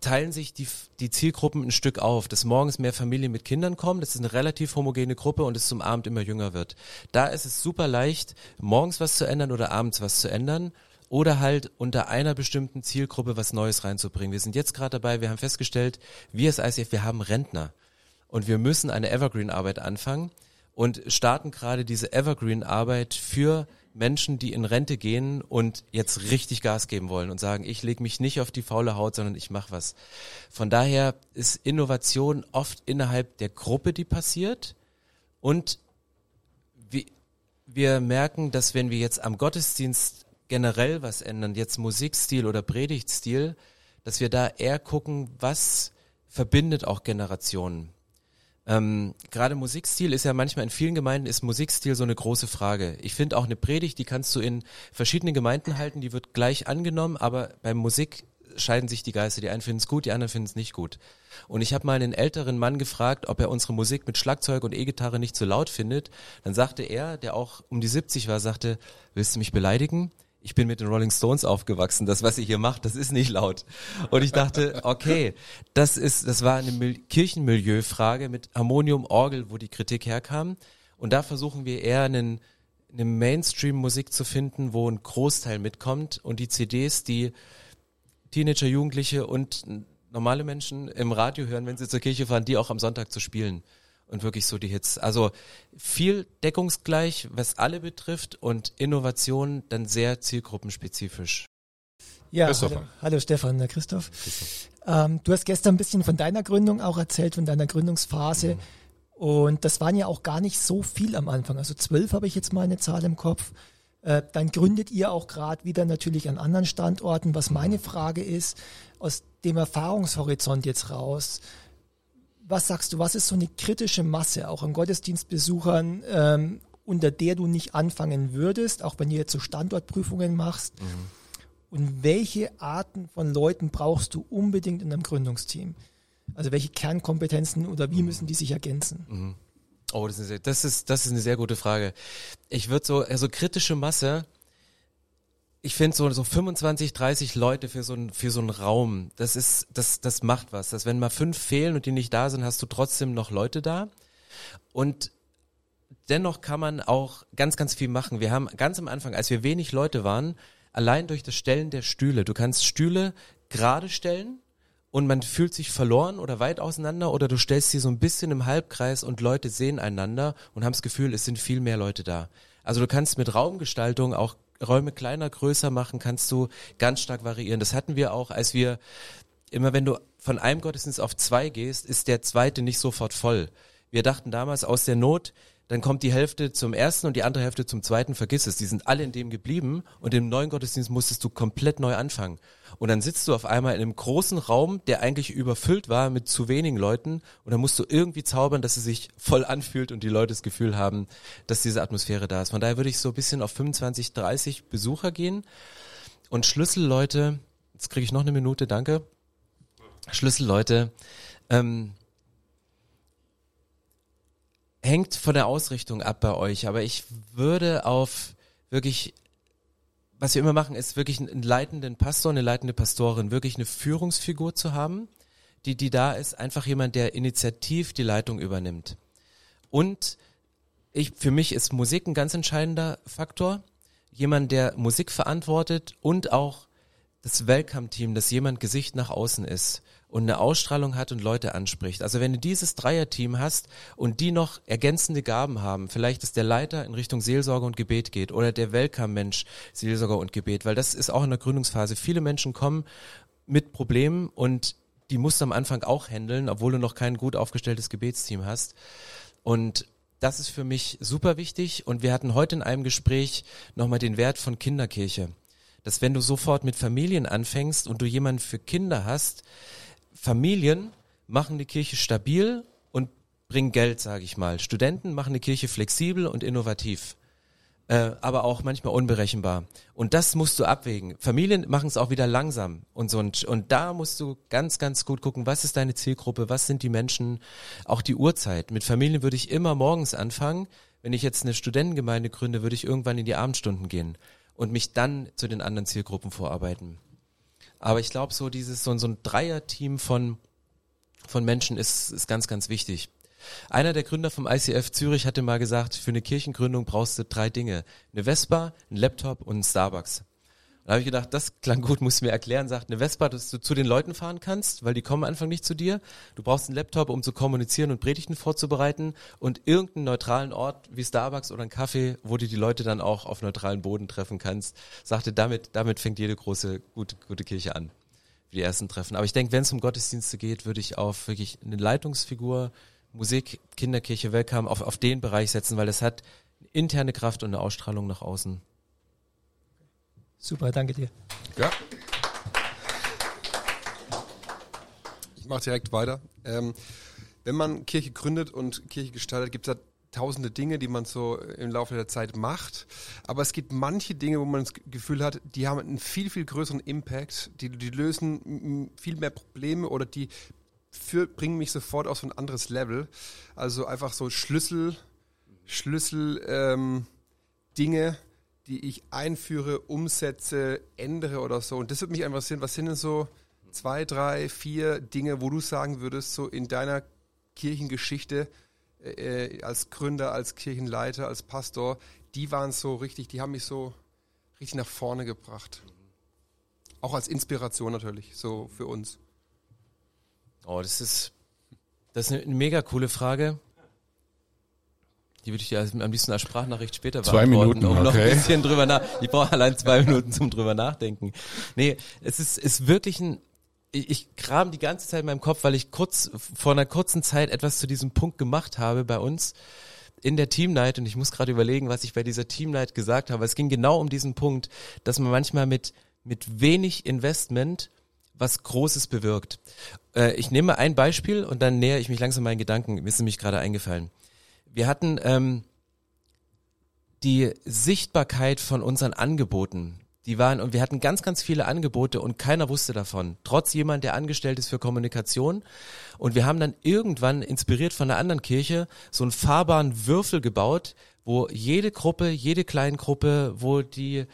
teilen sich die, die Zielgruppen ein Stück auf, dass morgens mehr Familien mit Kindern kommen, das ist eine relativ homogene Gruppe und es zum Abend immer jünger wird. Da ist es super leicht, morgens was zu ändern oder abends was zu ändern oder halt unter einer bestimmten Zielgruppe was Neues reinzubringen. Wir sind jetzt gerade dabei, wir haben festgestellt, wir als ICF, wir haben Rentner und wir müssen eine Evergreen-Arbeit anfangen und starten gerade diese Evergreen-Arbeit für Menschen, die in Rente gehen und jetzt richtig Gas geben wollen und sagen, ich lege mich nicht auf die faule Haut, sondern ich mache was. Von daher ist Innovation oft innerhalb der Gruppe, die passiert. Und wir, wir merken, dass wenn wir jetzt am Gottesdienst generell was ändern, jetzt Musikstil oder Predigtstil, dass wir da eher gucken, was verbindet auch Generationen. Ähm, Gerade Musikstil ist ja manchmal in vielen Gemeinden ist Musikstil so eine große Frage. Ich finde auch eine Predigt, die kannst du in verschiedenen Gemeinden halten, die wird gleich angenommen, aber beim Musik scheiden sich die Geister. Die einen finden es gut, die anderen finden es nicht gut. Und ich habe mal einen älteren Mann gefragt, ob er unsere Musik mit Schlagzeug und E-Gitarre nicht so laut findet. Dann sagte er, der auch um die 70 war, sagte, willst du mich beleidigen? Ich bin mit den Rolling Stones aufgewachsen. Das, was ihr hier macht, das ist nicht laut. Und ich dachte, okay, das ist, das war eine Mil Kirchenmilieu-Frage mit Harmonium, Orgel, wo die Kritik herkam. Und da versuchen wir eher einen, eine Mainstream-Musik zu finden, wo ein Großteil mitkommt und die CDs, die Teenager, Jugendliche und normale Menschen im Radio hören, wenn sie zur Kirche fahren, die auch am Sonntag zu spielen und wirklich so die Hits. Also viel deckungsgleich, was alle betrifft und Innovation dann sehr zielgruppenspezifisch. Ja, hallo, hallo Stefan, Herr Christoph. Ähm, du hast gestern ein bisschen von deiner Gründung auch erzählt, von deiner Gründungsphase. Mhm. Und das waren ja auch gar nicht so viel am Anfang. Also zwölf habe ich jetzt mal eine Zahl im Kopf. Äh, dann gründet ihr auch gerade wieder natürlich an anderen Standorten. Was meine Frage ist, aus dem Erfahrungshorizont jetzt raus, was sagst du, was ist so eine kritische Masse auch an Gottesdienstbesuchern, ähm, unter der du nicht anfangen würdest, auch wenn du jetzt so Standortprüfungen machst? Mhm. Und welche Arten von Leuten brauchst du unbedingt in einem Gründungsteam? Also welche Kernkompetenzen oder wie mhm. müssen die sich ergänzen? Mhm. Oh, das ist, das ist, das ist eine sehr gute Frage. Ich würde so, also kritische Masse, ich finde so, so 25, 30 Leute für so, ein, für so einen Raum, das ist, das, das macht was. Dass wenn mal fünf fehlen und die nicht da sind, hast du trotzdem noch Leute da. Und dennoch kann man auch ganz, ganz viel machen. Wir haben ganz am Anfang, als wir wenig Leute waren, allein durch das Stellen der Stühle, du kannst Stühle gerade stellen und man fühlt sich verloren oder weit auseinander oder du stellst sie so ein bisschen im Halbkreis und Leute sehen einander und haben das Gefühl, es sind viel mehr Leute da. Also du kannst mit Raumgestaltung auch Räume kleiner, größer machen, kannst du ganz stark variieren. Das hatten wir auch, als wir immer, wenn du von einem Gottesdienst auf zwei gehst, ist der zweite nicht sofort voll. Wir dachten damals aus der Not, dann kommt die Hälfte zum ersten und die andere Hälfte zum zweiten, vergiss es. Die sind alle in dem geblieben und im neuen Gottesdienst musstest du komplett neu anfangen. Und dann sitzt du auf einmal in einem großen Raum, der eigentlich überfüllt war mit zu wenigen Leuten und dann musst du irgendwie zaubern, dass es sich voll anfühlt und die Leute das Gefühl haben, dass diese Atmosphäre da ist. Von daher würde ich so ein bisschen auf 25, 30 Besucher gehen und Schlüsselleute, jetzt kriege ich noch eine Minute, danke. Schlüsselleute, ähm, hängt von der Ausrichtung ab bei euch, aber ich würde auf wirklich, was wir immer machen, ist wirklich einen leitenden Pastor, eine leitende Pastorin, wirklich eine Führungsfigur zu haben, die, die da ist, einfach jemand, der initiativ die Leitung übernimmt. Und ich, für mich ist Musik ein ganz entscheidender Faktor. Jemand, der Musik verantwortet und auch das Welcome-Team, dass jemand Gesicht nach außen ist und eine Ausstrahlung hat und Leute anspricht. Also wenn du dieses Dreierteam hast und die noch ergänzende Gaben haben, vielleicht ist der Leiter in Richtung Seelsorge und Gebet geht oder der Welcome-Mensch Seelsorge und Gebet, weil das ist auch in der Gründungsphase. Viele Menschen kommen mit Problemen und die musst du am Anfang auch handeln, obwohl du noch kein gut aufgestelltes Gebetsteam hast. Und das ist für mich super wichtig. Und wir hatten heute in einem Gespräch nochmal den Wert von Kinderkirche. Dass wenn du sofort mit Familien anfängst und du jemanden für Kinder hast, Familien machen die Kirche stabil und bringen Geld, sage ich mal. Studenten machen die Kirche flexibel und innovativ äh, aber auch manchmal unberechenbar. Und das musst du abwägen. Familien machen es auch wieder langsam und so. Und, und da musst du ganz, ganz gut gucken, was ist deine Zielgruppe, was sind die Menschen, auch die Uhrzeit. Mit Familien würde ich immer morgens anfangen. Wenn ich jetzt eine Studentengemeinde gründe, würde ich irgendwann in die Abendstunden gehen und mich dann zu den anderen Zielgruppen vorarbeiten. Aber ich glaube, so dieses, so, so ein Dreierteam von, von Menschen ist, ist ganz, ganz wichtig. Einer der Gründer vom ICF Zürich hatte mal gesagt, für eine Kirchengründung brauchst du drei Dinge. Eine Vespa, ein Laptop und ein Starbucks. Da habe ich gedacht, das klang gut, muss mir erklären. Sagt eine Vespa, dass du zu den Leuten fahren kannst, weil die kommen am Anfang nicht zu dir. Du brauchst einen Laptop, um zu kommunizieren und Predigten vorzubereiten und irgendeinen neutralen Ort wie Starbucks oder ein Kaffee, wo du die Leute dann auch auf neutralen Boden treffen kannst. Sagte, damit, damit fängt jede große, gute, gute Kirche an. Für die ersten Treffen. Aber ich denke, wenn es um Gottesdienste geht, würde ich auf wirklich eine Leitungsfigur, Musik, Kinderkirche, Welcome auf, auf den Bereich setzen, weil das hat interne Kraft und eine Ausstrahlung nach außen. Super, danke dir. Ja. Ich mache direkt weiter. Ähm, wenn man Kirche gründet und Kirche gestaltet, gibt es da tausende Dinge, die man so im Laufe der Zeit macht. Aber es gibt manche Dinge, wo man das Gefühl hat, die haben einen viel, viel größeren Impact, die, die lösen viel mehr Probleme oder die für, bringen mich sofort auf so ein anderes Level. Also einfach so Schlüssel, Schlüssel, ähm, Dinge, die ich einführe, umsetze, ändere oder so. Und das würde mich einfach interessieren, was sind denn so zwei, drei, vier Dinge, wo du sagen würdest, so in deiner Kirchengeschichte äh, als Gründer, als Kirchenleiter, als Pastor, die waren so richtig, die haben mich so richtig nach vorne gebracht. Auch als Inspiration natürlich, so für uns. Oh, das ist, das ist eine mega coole Frage. Die würde ich dir am liebsten als Sprachnachricht später zwei beantworten, Minuten, um okay. noch ein bisschen drüber nach. Ich brauche allein zwei Minuten zum drüber nachdenken. Nee, es ist, ist wirklich ein, ich, ich kram die ganze Zeit in meinem Kopf, weil ich kurz, vor einer kurzen Zeit etwas zu diesem Punkt gemacht habe bei uns in der Team Night und ich muss gerade überlegen, was ich bei dieser Team Night gesagt habe. Es ging genau um diesen Punkt, dass man manchmal mit, mit wenig Investment was Großes bewirkt. Äh, ich nehme ein Beispiel und dann nähere ich mich langsam meinen Gedanken. Mir ist nämlich gerade eingefallen. Wir hatten ähm, die Sichtbarkeit von unseren Angeboten. Die waren, und wir hatten ganz, ganz viele Angebote und keiner wusste davon. Trotz jemand, der angestellt ist für Kommunikation. Und wir haben dann irgendwann, inspiriert von einer anderen Kirche, so einen fahrbaren Würfel gebaut, wo jede Gruppe, jede Kleingruppe, wo die,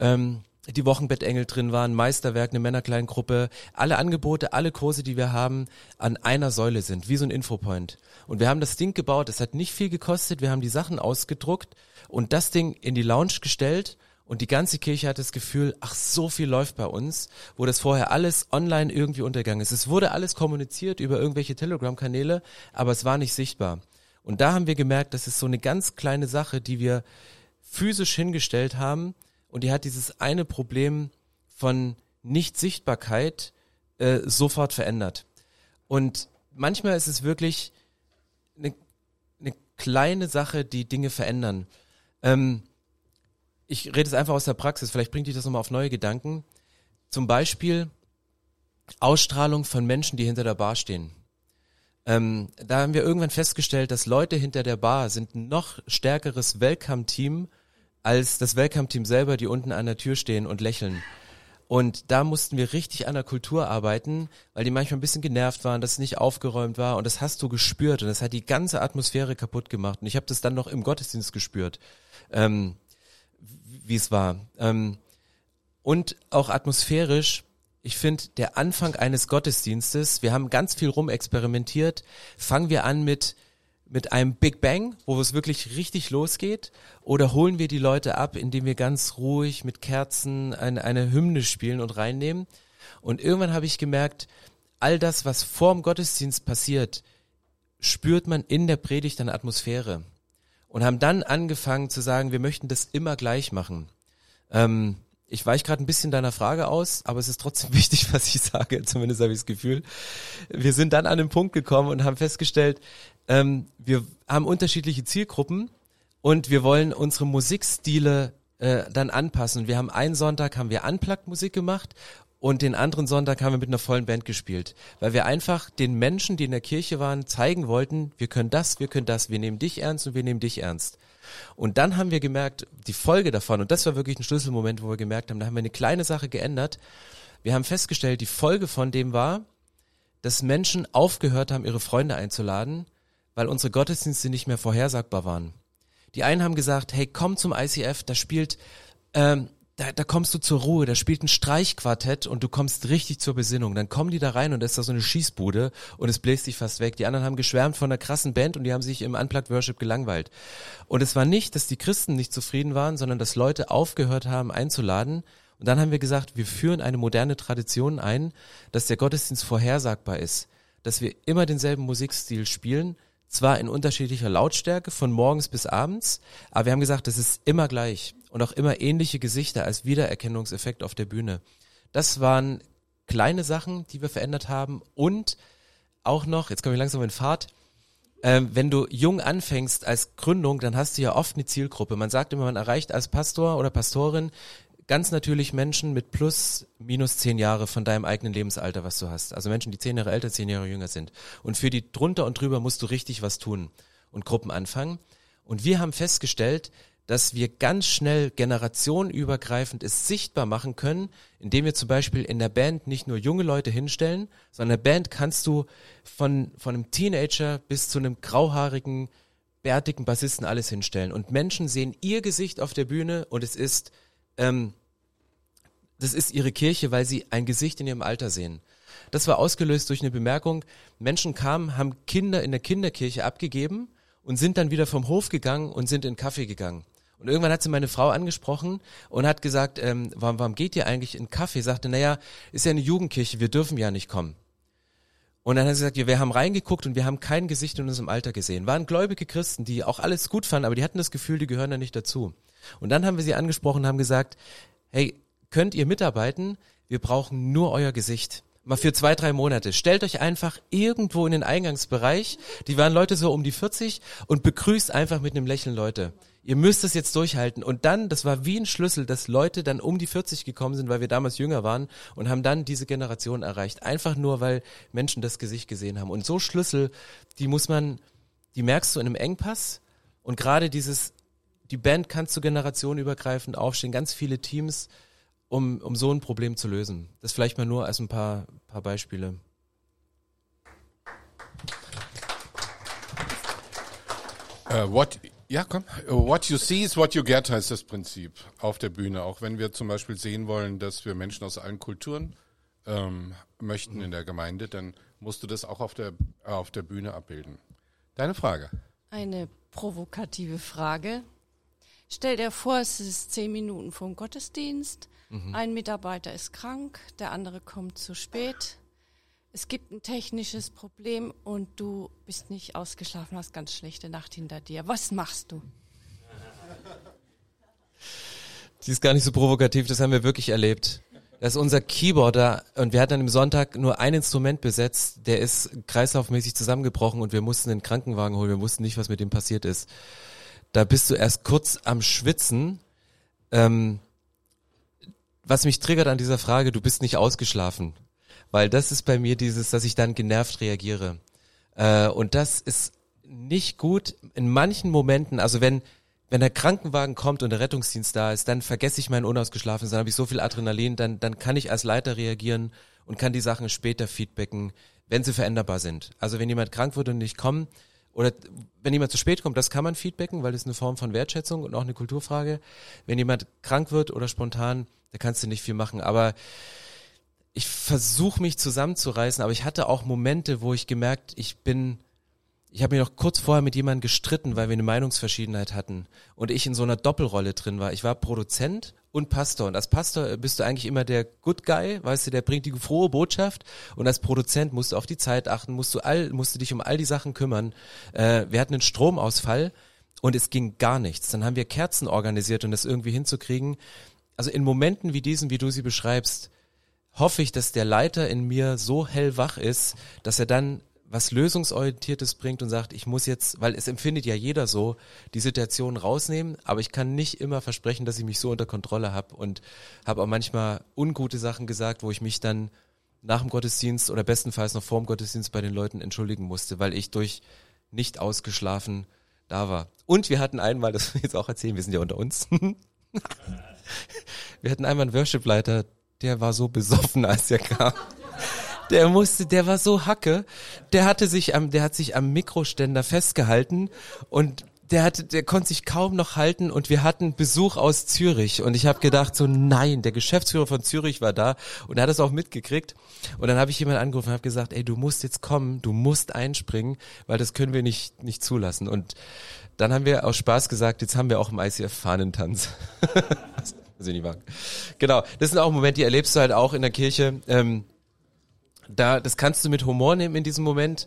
ähm, die Wochenbettengel drin waren, Meisterwerk, eine Männerkleingruppe, alle Angebote, alle Kurse, die wir haben, an einer Säule sind, wie so ein Infopoint. Und wir haben das Ding gebaut, es hat nicht viel gekostet, wir haben die Sachen ausgedruckt und das Ding in die Lounge gestellt und die ganze Kirche hat das Gefühl, ach, so viel läuft bei uns, wo das vorher alles online irgendwie untergegangen ist. Es wurde alles kommuniziert über irgendwelche Telegram-Kanäle, aber es war nicht sichtbar. Und da haben wir gemerkt, das ist so eine ganz kleine Sache, die wir physisch hingestellt haben, und die hat dieses eine Problem von Nicht-Sichtbarkeit äh, sofort verändert. Und manchmal ist es wirklich eine, eine kleine Sache, die Dinge verändern. Ähm, ich rede es einfach aus der Praxis, vielleicht bringt dich das nochmal auf neue Gedanken. Zum Beispiel Ausstrahlung von Menschen, die hinter der Bar stehen. Ähm, da haben wir irgendwann festgestellt, dass Leute hinter der Bar sind ein noch stärkeres Welcome-Team als das Welcome-Team selber, die unten an der Tür stehen und lächeln. Und da mussten wir richtig an der Kultur arbeiten, weil die manchmal ein bisschen genervt waren, dass es nicht aufgeräumt war und das hast du gespürt und das hat die ganze Atmosphäre kaputt gemacht. Und ich habe das dann noch im Gottesdienst gespürt, ähm, wie es war. Ähm, und auch atmosphärisch, ich finde, der Anfang eines Gottesdienstes, wir haben ganz viel rumexperimentiert, fangen wir an mit mit einem Big Bang, wo es wirklich richtig losgeht? Oder holen wir die Leute ab, indem wir ganz ruhig mit Kerzen eine, eine Hymne spielen und reinnehmen? Und irgendwann habe ich gemerkt, all das, was vorm Gottesdienst passiert, spürt man in der Predigt eine Atmosphäre. Und haben dann angefangen zu sagen, wir möchten das immer gleich machen. Ähm, ich weiche gerade ein bisschen deiner Frage aus, aber es ist trotzdem <laughs> wichtig, was ich sage, zumindest habe ich das Gefühl. Wir sind dann an den Punkt gekommen und haben festgestellt, ähm, wir haben unterschiedliche Zielgruppen und wir wollen unsere Musikstile äh, dann anpassen. Wir haben einen Sonntag haben wir Unplugged-Musik gemacht und den anderen Sonntag haben wir mit einer vollen Band gespielt, weil wir einfach den Menschen, die in der Kirche waren, zeigen wollten, wir können das, wir können das, wir nehmen dich ernst und wir nehmen dich ernst. Und dann haben wir gemerkt, die Folge davon, und das war wirklich ein Schlüsselmoment, wo wir gemerkt haben, da haben wir eine kleine Sache geändert. Wir haben festgestellt, die Folge von dem war, dass Menschen aufgehört haben, ihre Freunde einzuladen, weil unsere Gottesdienste nicht mehr vorhersagbar waren. Die einen haben gesagt, hey, komm zum ICF, da spielt ähm, da, da kommst du zur Ruhe, da spielt ein Streichquartett und du kommst richtig zur Besinnung. Dann kommen die da rein und da ist da so eine Schießbude und es bläst dich fast weg. Die anderen haben geschwärmt von einer krassen Band und die haben sich im Unplugged Worship gelangweilt. Und es war nicht, dass die Christen nicht zufrieden waren, sondern dass Leute aufgehört haben einzuladen. Und dann haben wir gesagt, wir führen eine moderne Tradition ein, dass der Gottesdienst vorhersagbar ist. Dass wir immer denselben Musikstil spielen, zwar in unterschiedlicher Lautstärke von morgens bis abends, aber wir haben gesagt, das ist immer gleich und auch immer ähnliche Gesichter als Wiedererkennungseffekt auf der Bühne. Das waren kleine Sachen, die wir verändert haben und auch noch, jetzt komme ich langsam in Fahrt, ähm, wenn du jung anfängst als Gründung, dann hast du ja oft eine Zielgruppe. Man sagt immer, man erreicht als Pastor oder Pastorin ganz natürlich Menschen mit plus, minus zehn Jahre von deinem eigenen Lebensalter, was du hast. Also Menschen, die zehn Jahre älter, zehn Jahre jünger sind. Und für die drunter und drüber musst du richtig was tun und Gruppen anfangen. Und wir haben festgestellt, dass wir ganz schnell generationenübergreifend es sichtbar machen können, indem wir zum Beispiel in der Band nicht nur junge Leute hinstellen, sondern in der Band kannst du von, von einem Teenager bis zu einem grauhaarigen, bärtigen Bassisten alles hinstellen. Und Menschen sehen ihr Gesicht auf der Bühne und es ist, ähm, das ist ihre Kirche, weil sie ein Gesicht in ihrem Alter sehen. Das war ausgelöst durch eine Bemerkung, Menschen kamen, haben Kinder in der Kinderkirche abgegeben und sind dann wieder vom Hof gegangen und sind in Kaffee gegangen. Und irgendwann hat sie meine Frau angesprochen und hat gesagt, ähm, warum, warum geht ihr eigentlich in Kaffee? Sagte, naja, ist ja eine Jugendkirche, wir dürfen ja nicht kommen. Und dann hat sie gesagt, wir haben reingeguckt und wir haben kein Gesicht in unserem Alter gesehen. Waren gläubige Christen, die auch alles gut fanden, aber die hatten das Gefühl, die gehören da nicht dazu. Und dann haben wir sie angesprochen und haben gesagt, hey, könnt ihr mitarbeiten? Wir brauchen nur euer Gesicht mal für zwei, drei Monate. Stellt euch einfach irgendwo in den Eingangsbereich, die waren Leute so um die 40 und begrüßt einfach mit einem Lächeln Leute. Ihr müsst es jetzt durchhalten. Und dann, das war wie ein Schlüssel, dass Leute dann um die 40 gekommen sind, weil wir damals jünger waren und haben dann diese Generation erreicht. Einfach nur, weil Menschen das Gesicht gesehen haben. Und so Schlüssel, die muss man, die merkst du in einem Engpass. Und gerade dieses, die Band kannst du generationenübergreifend aufstehen, ganz viele Teams um, um so ein Problem zu lösen. Das vielleicht mal nur als ein paar, paar Beispiele. Uh, what, ja, komm. What you see is what you get heißt das Prinzip auf der Bühne. Auch wenn wir zum Beispiel sehen wollen, dass wir Menschen aus allen Kulturen ähm, möchten in der Gemeinde, dann musst du das auch auf der, auf der Bühne abbilden. Deine Frage. Eine provokative Frage. Stell dir vor, es ist zehn Minuten vom Gottesdienst. Mhm. Ein Mitarbeiter ist krank, der andere kommt zu spät. Es gibt ein technisches Problem und du bist nicht ausgeschlafen, hast ganz schlechte Nacht hinter dir. Was machst du? Die ist gar nicht so provokativ, das haben wir wirklich erlebt. Das ist unser Keyboarder und wir hatten an dem Sonntag nur ein Instrument besetzt, der ist kreislaufmäßig zusammengebrochen und wir mussten den Krankenwagen holen, wir wussten nicht, was mit dem passiert ist. Da bist du erst kurz am Schwitzen. Ähm, was mich triggert an dieser Frage, du bist nicht ausgeschlafen. Weil das ist bei mir dieses, dass ich dann genervt reagiere. Äh, und das ist nicht gut in manchen Momenten, also wenn, wenn der Krankenwagen kommt und der Rettungsdienst da ist, dann vergesse ich mein Unausgeschlafen, dann habe ich so viel Adrenalin, dann, dann kann ich als Leiter reagieren und kann die Sachen später feedbacken, wenn sie veränderbar sind. Also wenn jemand krank wird und nicht kommt, oder wenn jemand zu spät kommt, das kann man feedbacken, weil das ist eine Form von Wertschätzung und auch eine Kulturfrage. Wenn jemand krank wird oder spontan, da kannst du nicht viel machen. Aber ich versuche mich zusammenzureißen, aber ich hatte auch Momente, wo ich gemerkt, ich bin, ich habe mich noch kurz vorher mit jemandem gestritten, weil wir eine Meinungsverschiedenheit hatten und ich in so einer Doppelrolle drin war. Ich war Produzent und Pastor und als Pastor bist du eigentlich immer der Good Guy, weißt du, der bringt die frohe Botschaft und als Produzent musst du auf die Zeit achten, musst du all, musst du dich um all die Sachen kümmern. Äh, wir hatten einen Stromausfall und es ging gar nichts. Dann haben wir Kerzen organisiert, um das irgendwie hinzukriegen. Also in Momenten wie diesen, wie du sie beschreibst, hoffe ich, dass der Leiter in mir so hellwach ist, dass er dann was Lösungsorientiertes bringt und sagt, ich muss jetzt, weil es empfindet ja jeder so, die Situation rausnehmen, aber ich kann nicht immer versprechen, dass ich mich so unter Kontrolle habe und habe auch manchmal ungute Sachen gesagt, wo ich mich dann nach dem Gottesdienst oder bestenfalls noch vor dem Gottesdienst bei den Leuten entschuldigen musste, weil ich durch nicht ausgeschlafen da war. Und wir hatten einmal, das will ich jetzt auch erzählen, wir sind ja unter uns. <laughs> wir hatten einmal einen Worship-Leiter, der war so besoffen, als er kam. Der musste, der war so hacke. Der hatte sich am, der hat sich am Mikroständer festgehalten und der hatte, der konnte sich kaum noch halten und wir hatten Besuch aus Zürich und ich habe gedacht so nein, der Geschäftsführer von Zürich war da und er hat es auch mitgekriegt und dann habe ich jemanden angerufen und habe gesagt, ey, du musst jetzt kommen, du musst einspringen, weil das können wir nicht nicht zulassen und dann haben wir aus Spaß gesagt, jetzt haben wir auch im ICF Fahnentanz. <laughs> Genau, das sind auch Momente, die erlebst du halt auch in der Kirche. Ähm, da, das kannst du mit Humor nehmen in diesem Moment,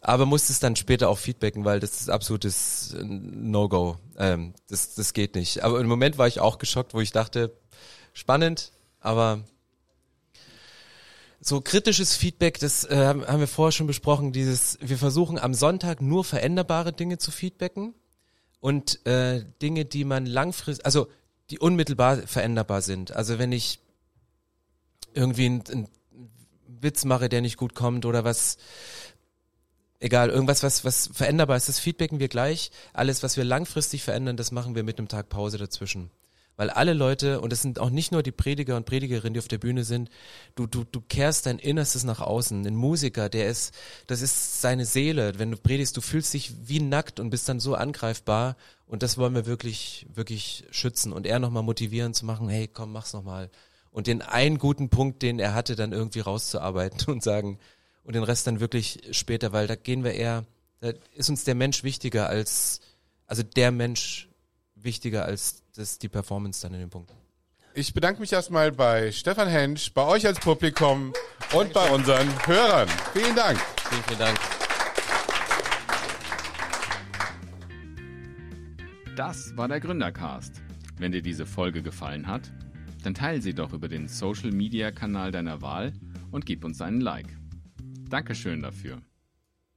aber musst es dann später auch feedbacken, weil das ist absolutes No-Go. Ähm, das, das geht nicht. Aber im Moment war ich auch geschockt, wo ich dachte, spannend, aber so kritisches Feedback, das äh, haben wir vorher schon besprochen, dieses, wir versuchen am Sonntag nur veränderbare Dinge zu feedbacken und äh, Dinge, die man langfristig, also die unmittelbar veränderbar sind. Also wenn ich irgendwie ein, ein Witz mache, der nicht gut kommt oder was, egal, irgendwas, was, was veränderbar ist, das feedbacken wir gleich. Alles, was wir langfristig verändern, das machen wir mit einem Tag Pause dazwischen. Weil alle Leute, und es sind auch nicht nur die Prediger und Predigerinnen, die auf der Bühne sind, du, du, du kehrst dein Innerstes nach außen. Ein Musiker, der ist, das ist seine Seele. Wenn du predigst, du fühlst dich wie nackt und bist dann so angreifbar. Und das wollen wir wirklich, wirklich schützen und eher nochmal motivieren zu machen, hey, komm, mach's nochmal und den einen guten Punkt, den er hatte, dann irgendwie rauszuarbeiten <laughs> und sagen und den Rest dann wirklich später, weil da gehen wir eher, da ist uns der Mensch wichtiger als, also der Mensch wichtiger als das, die Performance dann in dem Punkt. Ich bedanke mich erstmal bei Stefan Hensch, bei euch als Publikum und bei unseren Hörern. Vielen Dank. Vielen, vielen Dank. Das war der Gründercast. Wenn dir diese Folge gefallen hat, dann teile sie doch über den Social Media Kanal deiner Wahl und gib uns einen Like. Dankeschön dafür.